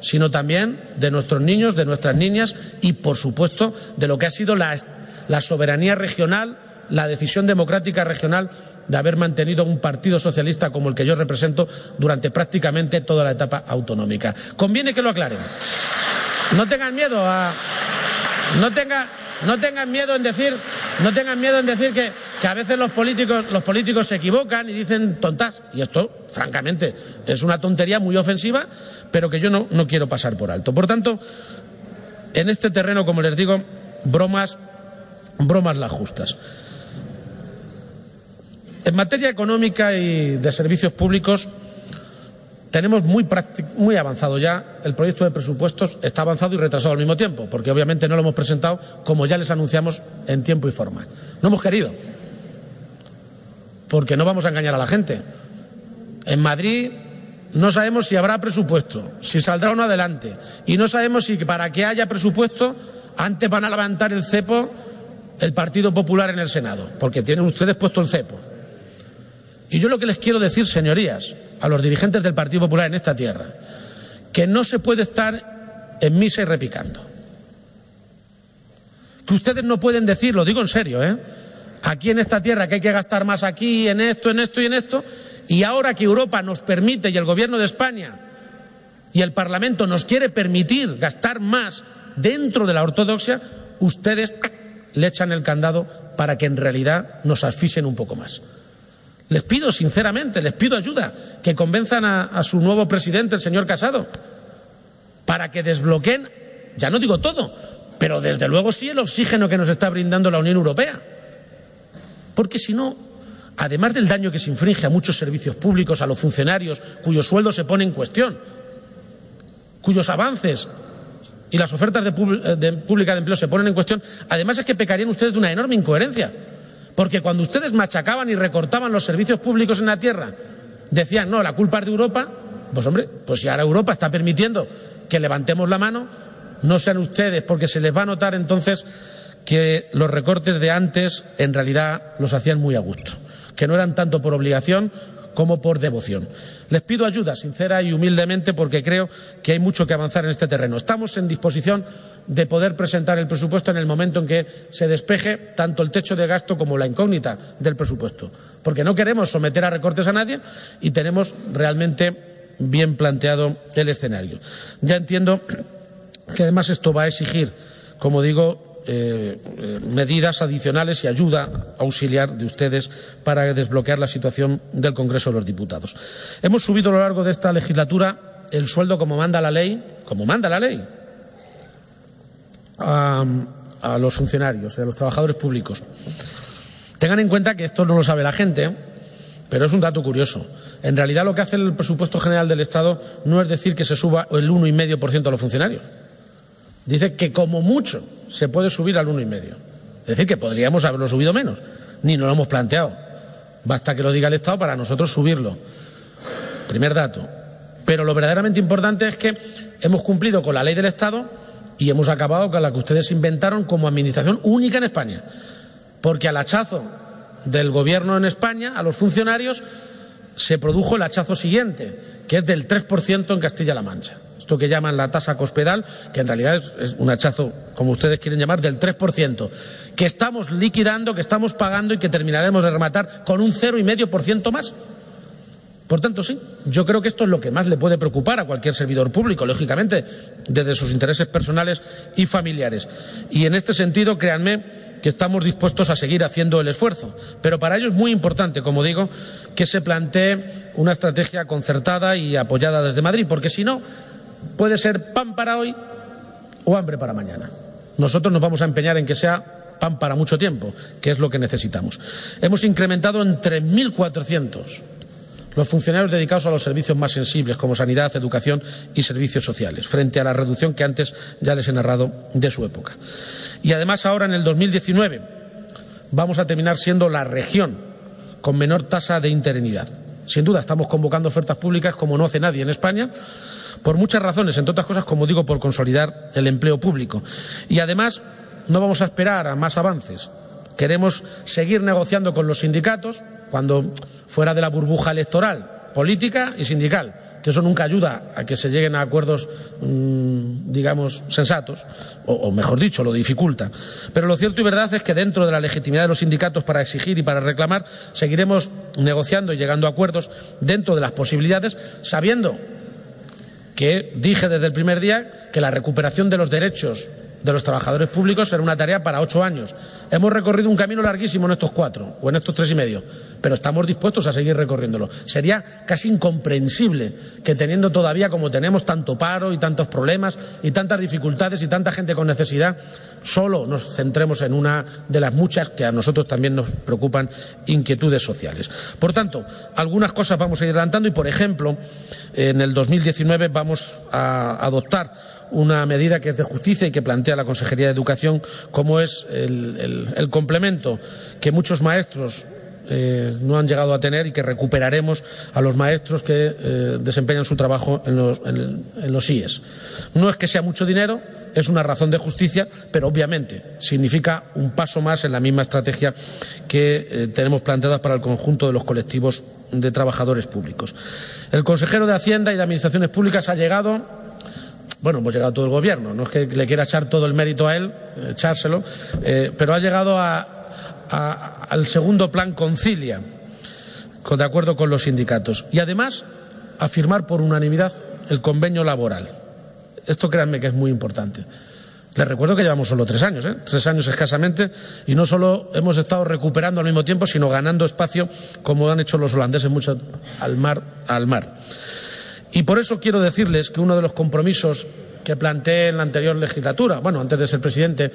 sino también de nuestros niños, de nuestras niñas y, por supuesto, de lo que ha sido la la soberanía regional, la decisión democrática regional de haber mantenido un partido socialista como el que yo represento durante prácticamente toda la etapa autonómica. Conviene que lo aclaren. No tengan miedo a. No, tenga, no tengan miedo en decir, no tengan miedo en decir que, que, a veces los políticos, los políticos se equivocan y dicen tontas. Y esto, francamente, es una tontería muy ofensiva, pero que yo no, no quiero pasar por alto. Por tanto, en este terreno, como les digo, bromas bromas las justas. En materia económica y de servicios públicos tenemos muy, avanzado ya el proyecto de presupuestos, está avanzado y retrasado al mismo tiempo, porque obviamente no lo hemos presentado como ya les anunciamos en tiempo y forma. No hemos querido, porque no vamos a engañar a la gente. En Madrid no sabemos si habrá presupuesto, si saldrá uno adelante, y no sabemos si para que haya presupuesto antes van a levantar el cepo el Partido Popular en el Senado, porque tienen ustedes puesto el cepo. Y yo lo que les quiero decir, señorías, a los dirigentes del Partido Popular en esta tierra, que no se puede estar en misa y repicando. Que ustedes no pueden decir, lo digo en serio, ¿eh? Aquí en esta tierra que hay que gastar más aquí, en esto, en esto y en esto, y ahora que Europa nos permite y el Gobierno de España y el Parlamento nos quiere permitir gastar más dentro de la ortodoxia, ustedes le echan el candado para que en realidad nos asfixien un poco más. Les pido sinceramente, les pido ayuda, que convenzan a, su nuevo presidente, el señor Casado, para que desbloqueen, ya no digo todo, pero desde luego sí el oxígeno que nos está brindando la Unión Europea. Porque si no, además del daño que se infringe a muchos servicios públicos, a los funcionarios cuyos sueldos se ponen en cuestión, cuyos avances y las ofertas de, de públicas de empleo se ponen en cuestión, además es que pecarían ustedes de una enorme incoherencia. Porque cuando ustedes machacaban y recortaban los servicios públicos en la tierra, decían, no, la culpa es de Europa, pues hombre, pues si ahora Europa está permitiendo que levantemos la mano, no sean ustedes, porque se les va a notar entonces que los recortes de antes en realidad los hacían muy a gusto, que no eran tanto por obligación como por devoción. Les pido ayuda sincera y humildemente porque creo que hay mucho que avanzar en este terreno. Estamos en disposición de poder presentar el presupuesto en el momento en que se despeje tanto el techo de gasto como la incógnita del presupuesto, porque no queremos someter a recortes a nadie y tenemos realmente bien planteado el escenario. Ya entiendo que además esto va a exigir, como digo, eh, eh, medidas adicionales y ayuda auxiliar de ustedes para desbloquear la situación del Congreso de los Diputados. Hemos subido a lo largo de esta legislatura el sueldo como manda la ley, como manda la ley, a, a los funcionarios, a los trabajadores públicos. Tengan en cuenta que esto no lo sabe la gente, pero es un dato curioso. En realidad lo que hace el presupuesto general del Estado no es decir que se suba el 1,5% a los funcionarios. Dice que como mucho se puede subir al uno y medio. Es decir, que podríamos haberlo subido menos. Ni nos lo hemos planteado. Basta que lo diga el Estado para nosotros subirlo. Primer dato. Pero lo verdaderamente importante es que hemos cumplido con la ley del Estado y hemos acabado con la que ustedes inventaron como administración única en España. Porque al hachazo del gobierno en España, a los funcionarios, se produjo el hachazo siguiente, que es del 3% en Castilla-La Mancha esto que llaman la tasa cospedal, que en realidad es, un hachazo, como ustedes quieren llamar, del 3%, que estamos liquidando, que estamos pagando y que terminaremos de rematar con un 0,5% más. Por tanto, sí, yo creo que esto es lo que más le puede preocupar a cualquier servidor público, lógicamente, desde sus intereses personales y familiares. Y en este sentido, créanme que estamos dispuestos a seguir haciendo el esfuerzo. Pero para ello es muy importante, como digo, que se plantee una estrategia concertada y apoyada desde Madrid, porque si no, puede ser pan para hoy o hambre para mañana. Nosotros nos vamos a empeñar en que sea pan para mucho tiempo, que es lo que necesitamos. Hemos incrementado en 3.400 los funcionarios dedicados a los servicios más sensibles, como sanidad, educación y servicios sociales, frente a la reducción que antes ya les he narrado de su época. Y además ahora, en el 2019, vamos a terminar siendo la región con menor tasa de interinidad. Sin duda, estamos convocando ofertas públicas como no hace nadie en España por muchas razones, entre otras cosas, como digo, por consolidar el empleo público. Y además, no vamos a esperar a más avances. Queremos seguir negociando con los sindicatos cuando fuera de la burbuja electoral, política y sindical, que eso nunca ayuda a que se lleguen a acuerdos, mmm, digamos, sensatos, o, o, mejor dicho, lo dificulta. Pero lo cierto y verdad es que dentro de la legitimidad de los sindicatos para exigir y para reclamar, seguiremos negociando y llegando a acuerdos dentro de las posibilidades, sabiendo que dije desde el primer día que la recuperación de los derechos de los trabajadores públicos era una tarea para ocho años. Hemos recorrido un camino larguísimo en estos cuatro o en estos tres y medio, pero estamos dispuestos a seguir recorriéndolo. Sería casi incomprensible que teniendo todavía como tenemos tanto paro y tantos problemas y tantas dificultades y tanta gente con necesidad, solo nos centremos en una de las muchas que a nosotros también nos preocupan inquietudes sociales. Por tanto, algunas cosas vamos a ir adelantando y, por ejemplo, en el 2019 vamos a adoptar una medida que es de justicia y que plantea la Consejería de Educación, como es el, complemento que muchos maestros eh, no han llegado a tener y que recuperaremos a los maestros que eh, desempeñan su trabajo en los, en, IES. No es que sea mucho dinero, es una razón de justicia, pero obviamente significa un paso más en la misma estrategia que eh, tenemos planteada para el conjunto de los colectivos de trabajadores públicos. El consejero de Hacienda y de Administraciones Públicas ha llegado bueno, hemos llegado todo el gobierno, no es que le quiera echar todo el mérito a él, echárselo, eh, pero ha llegado a, al segundo plan Concilia, con, de acuerdo con los sindicatos, y además a firmar por unanimidad el convenio laboral. Esto créanme que es muy importante. Les recuerdo que llevamos solo tres años, ¿eh? tres años escasamente, y no solo hemos estado recuperando al mismo tiempo, sino ganando espacio, como han hecho los holandeses mucho al mar, al mar. Y por eso quiero decirles que uno de los compromisos que planteé en la anterior legislatura, bueno, antes de ser presidente,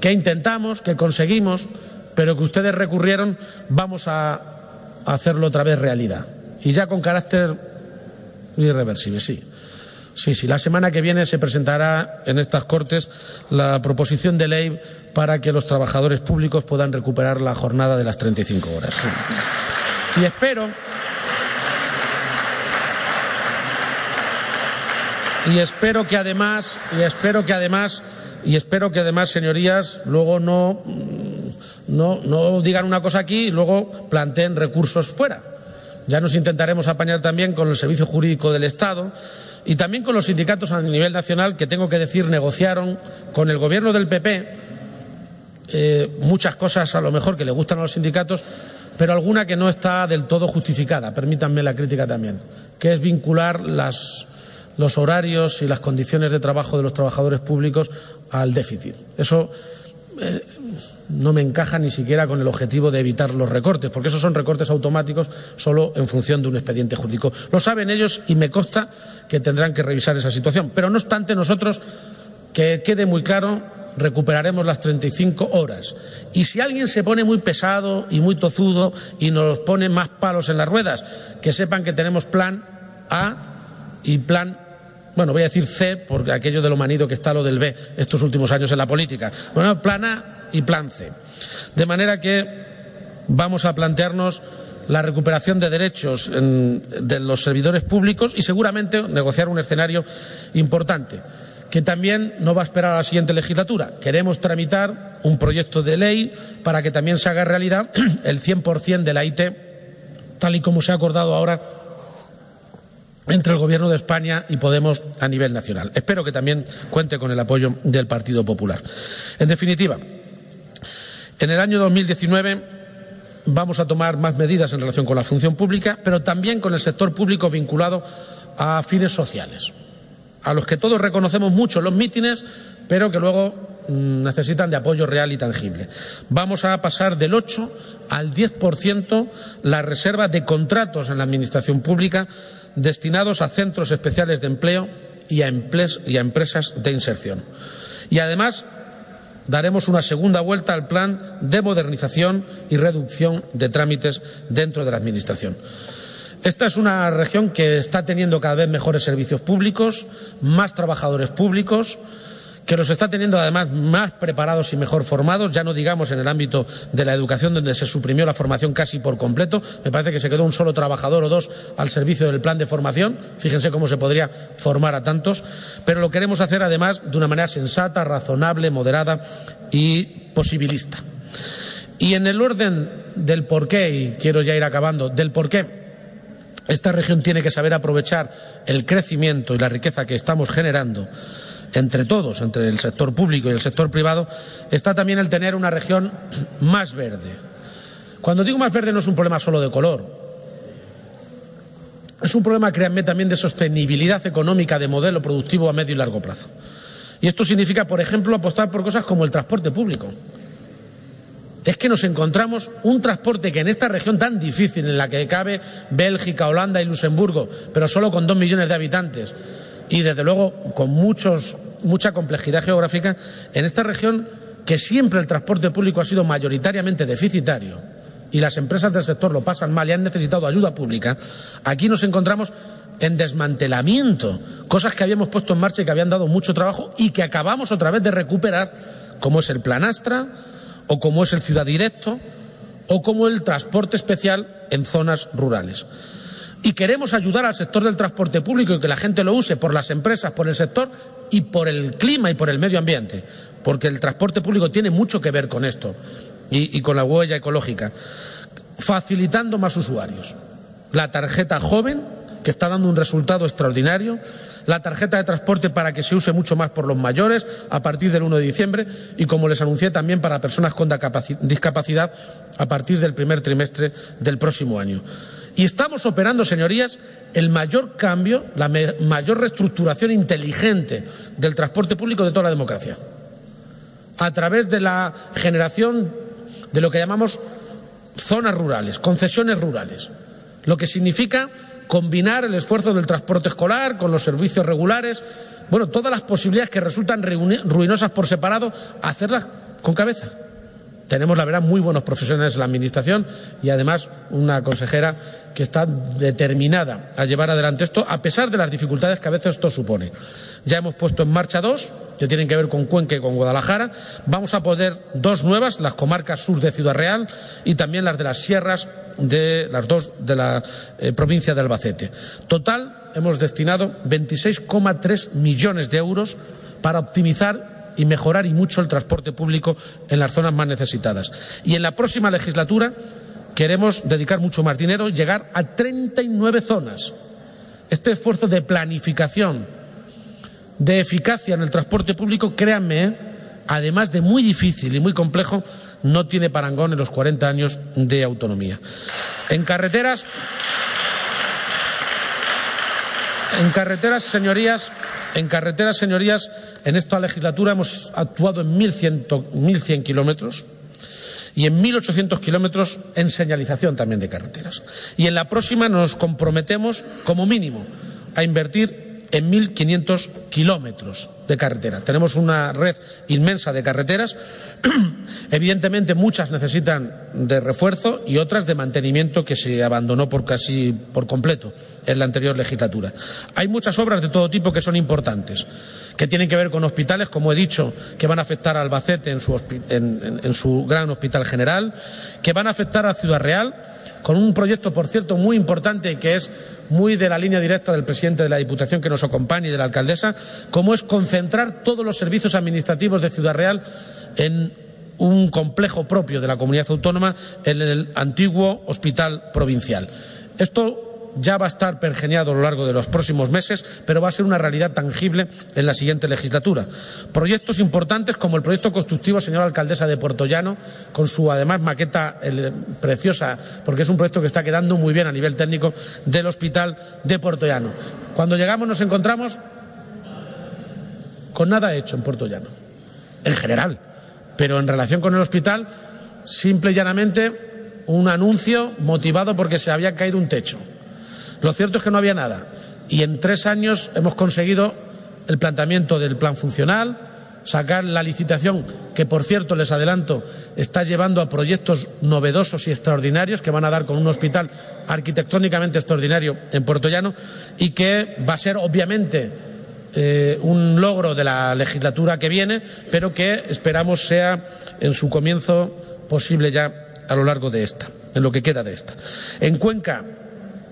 que intentamos, que conseguimos, pero que ustedes recurrieron, vamos a hacerlo otra vez realidad. Y ya con carácter irreversible, sí. Sí, sí. La semana que viene se presentará en estas Cortes la proposición de ley para que los trabajadores públicos puedan recuperar la jornada de las 35 horas. Y espero. Y espero que además, y espero que además, y espero que además, señorías, luego no, no, no digan una cosa aquí y luego planteen recursos fuera. Ya nos intentaremos apañar también con el Servicio Jurídico del Estado y también con los sindicatos a nivel nacional que tengo que decir negociaron con el gobierno del PP eh, muchas cosas a lo mejor que le gustan a los sindicatos, pero alguna que no está del todo justificada, permítanme la crítica también, que es vincular las, los horarios y las condiciones de trabajo de los trabajadores públicos al déficit. Eso eh, no me encaja ni siquiera con el objetivo de evitar los recortes, porque esos son recortes automáticos solo en función de un expediente jurídico. Lo saben ellos y me consta que tendrán que revisar esa situación. Pero no obstante, nosotros, que quede muy claro, recuperaremos las 35 horas. Y si alguien se pone muy pesado y muy tozudo y nos pone más palos en las ruedas, que sepan que tenemos plan A y plan bueno, voy a decir C, porque aquello de lo manido que está lo del B estos últimos años en la política. Bueno, plan A y plan C. De manera que vamos a plantearnos la recuperación de derechos de los servidores públicos y seguramente negociar un escenario importante que también no va a esperar a la siguiente legislatura. Queremos tramitar un proyecto de ley para que también se haga realidad el 100% de la IT, tal y como se ha acordado ahora entre el Gobierno de España y Podemos a nivel nacional. Espero que también cuente con el apoyo del Partido Popular. En definitiva, en el año 2019 vamos a tomar más medidas en relación con la función pública, pero también con el sector público vinculado a fines sociales, a los que todos reconocemos mucho los mítines, pero que luego mm, necesitan de apoyo real y tangible. Vamos a pasar del 8 al 10% la reserva de contratos en la Administración pública destinados a centros especiales de empleo y a, empresas de inserción. Y además daremos una segunda vuelta al plan de modernización y reducción de trámites dentro de la Administración. Esta es una región que está teniendo cada vez mejores servicios públicos, más trabajadores públicos, que los está teniendo además más preparados y mejor formados, ya no digamos en el ámbito de la educación donde se suprimió la formación casi por completo, me parece que se quedó un solo trabajador o dos al servicio del plan de formación, fíjense cómo se podría formar a tantos, pero lo queremos hacer además de una manera sensata, razonable, moderada y posibilista. Y en el orden del por qué, y quiero ya ir acabando, del por qué esta región tiene que saber aprovechar el crecimiento y la riqueza que estamos generando entre todos, entre el sector público y el sector privado, está también el tener una región más verde. Cuando digo más verde no es un problema solo de color. Es un problema, créanme, también de sostenibilidad económica, de modelo productivo a medio y largo plazo. Y esto significa, por ejemplo, apostar por cosas como el transporte público. Es que nos encontramos un transporte que en esta región tan difícil, en la que cabe Bélgica, Holanda y Luxemburgo, pero solo con dos millones de habitantes, y desde luego con mucha complejidad geográfica, en esta región que siempre el transporte público ha sido mayoritariamente deficitario y las empresas del sector lo pasan mal y han necesitado ayuda pública, aquí nos encontramos en desmantelamiento, cosas que habíamos puesto en marcha y que habían dado mucho trabajo y que acabamos otra vez de recuperar, como es el Plan Astra o como es el Ciudad Directo o como el transporte especial en zonas rurales y queremos ayudar al sector del transporte público y que la gente lo use por las empresas, por el sector y por el clima y por el medio ambiente, porque el transporte público tiene mucho que ver con esto y, con la huella ecológica, facilitando más usuarios. La tarjeta joven, que está dando un resultado extraordinario, la tarjeta de transporte para que se use mucho más por los mayores a partir del 1 de diciembre y, como les anuncié, también para personas con discapacidad a partir del primer trimestre del próximo año. Y estamos operando, señorías, el mayor cambio, la mayor reestructuración inteligente del transporte público de toda la democracia. a través de la generación de lo que llamamos zonas rurales, concesiones rurales, lo que significa combinar el esfuerzo del transporte escolar con los servicios regulares, bueno, todas las posibilidades que resultan ruinosas por separado, hacerlas con cabeza. Tenemos, la verdad, muy buenos profesionales en la Administración y, además, una consejera que está determinada a llevar adelante esto, a pesar de las dificultades que a veces esto supone. Ya hemos puesto en marcha dos, que tienen que ver con Cuenca y con Guadalajara. Vamos a poner dos nuevas, las comarcas sur de Ciudad Real y también las de las sierras de las dos de la eh, provincia de Albacete. Total, hemos destinado 26,3 millones de euros para optimizar y mejorar y mucho el transporte público en las zonas más necesitadas. Y en la próxima legislatura queremos dedicar mucho más dinero, llegar a 39 zonas. Este esfuerzo de planificación, de eficacia en el transporte público, créanme, ¿eh? además de muy difícil y muy complejo, no tiene parangón en los 40 años de autonomía. En carreteras, en carreteras, señorías, en carreteras, señorías, en esta legislatura hemos actuado en 1.100 kilómetros y en 1.800 kilómetros en señalización también de carreteras. Y en la próxima nos comprometemos, como mínimo, a invertir en 1.500 kilómetros de carretera. Tenemos una red inmensa de carreteras. Evidentemente, muchas necesitan de refuerzo y otras de mantenimiento que se abandonó por casi por completo en la anterior legislatura. Hay muchas obras de todo tipo que son importantes, que tienen que ver con hospitales, como he dicho, que van a afectar a Albacete en su, en su gran hospital general, que van a afectar a Ciudad Real con un proyecto, por cierto, muy importante que es muy de la línea directa del presidente de la Diputación que nos acompaña y de la alcaldesa, como es concentrar todos los servicios administrativos de Ciudad Real en un complejo propio de la comunidad autónoma en el antiguo hospital provincial. Esto ya va a estar pergeñado a lo largo de los próximos meses, pero va a ser una realidad tangible en la siguiente legislatura. Proyectos importantes como el proyecto constructivo, señora alcaldesa de Llano, con su además maqueta preciosa, porque es un proyecto que está quedando muy bien a nivel técnico del hospital de Llano. Cuando llegamos nos encontramos con nada hecho en Llano, en general, pero en relación con el hospital, simple y llanamente un anuncio motivado porque se había caído un techo lo cierto es que no había nada. Y en tres años hemos conseguido el planteamiento del plan funcional, sacar la licitación, que por cierto, les adelanto, está llevando a proyectos novedosos y extraordinarios que van a dar con un hospital arquitectónicamente extraordinario en Puerto Llano y que va a ser obviamente eh, un logro de la legislatura que viene, pero que esperamos sea en su comienzo posible ya a lo largo de esta, en lo que queda de esta. En Cuenca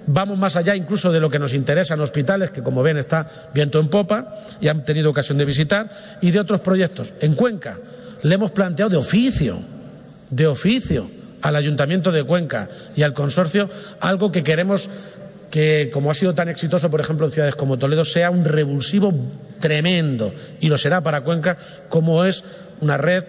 Vamos más allá incluso de lo que nos interesa en hospitales, que como ven está viento en popa y han tenido ocasión de visitar, y de otros proyectos. En Cuenca le hemos planteado de oficio, de oficio, al Ayuntamiento de Cuenca y al consorcio algo que queremos que, como ha sido tan exitoso, por ejemplo, en ciudades como Toledo, sea un revulsivo tremendo, y lo será para Cuenca, como es una red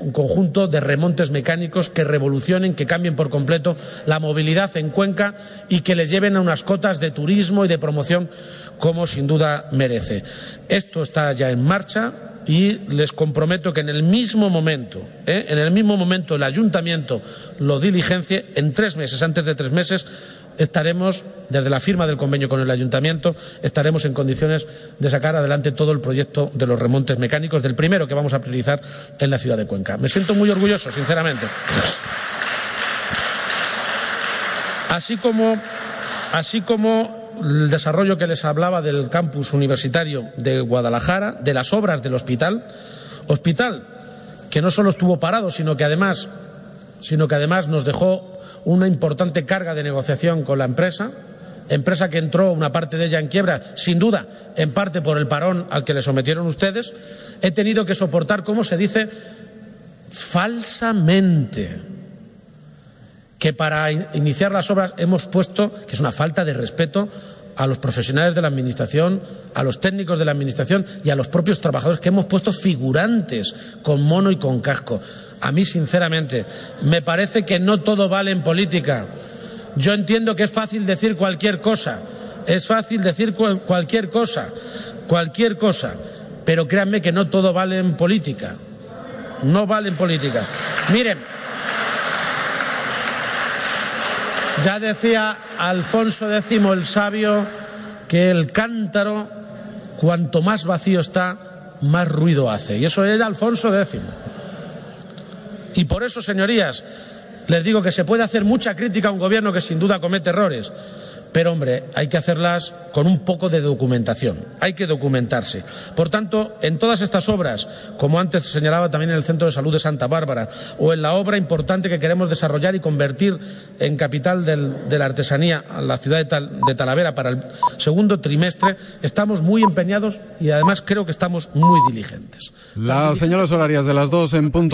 un conjunto de remontes mecánicos que revolucionen, que cambien por completo la movilidad en Cuenca y que le lleven a unas cotas de turismo y de promoción como sin duda merece. Esto está ya en marcha y les comprometo que en el mismo momento, ¿eh? en el mismo momento el ayuntamiento lo diligencie, en tres meses, antes de tres meses, estaremos, desde la firma del convenio con el ayuntamiento, estaremos en condiciones de sacar adelante todo el proyecto de los remontes mecánicos, del primero que vamos a priorizar en la ciudad de Cuenca. Me siento muy orgulloso, sinceramente. Así como, así como el desarrollo que les hablaba del campus universitario de Guadalajara, de las obras del hospital, hospital que no solo estuvo parado, sino que además, sino que además nos dejó una importante carga de negociación con la empresa, empresa que entró una parte de ella en quiebra, sin duda, en parte por el parón al que le sometieron ustedes, he tenido que soportar, como se dice, falsamente, que para iniciar las obras hemos puesto, que es una falta de respeto a los profesionales de la Administración, a los técnicos de la Administración y a los propios trabajadores, que hemos puesto figurantes con mono y con casco. A mí, sinceramente, me parece que no todo vale en política. Yo entiendo que es fácil decir cualquier cosa, es fácil decir cualquier cosa, cualquier cosa, pero créanme que no todo vale en política. no valen políticas. Miren, ya decía Alfonso X el sabio que el cántaro, cuanto más vacío está, más ruido hace. Y eso era Alfonso X. Y por eso, señorías, les digo que se puede hacer mucha crítica a un gobierno que sin duda comete errores, pero hombre, hay que hacerlas con un poco de documentación, hay que documentarse. Por tanto, en todas estas obras, como antes señalaba también en el Centro de Salud de Santa Bárbara, o en la obra importante que queremos desarrollar y convertir en capital de la artesanía a la ciudad de, Tal, de Talavera para el segundo trimestre, estamos muy empeñados y además creo que estamos muy diligentes. De las dos en punto.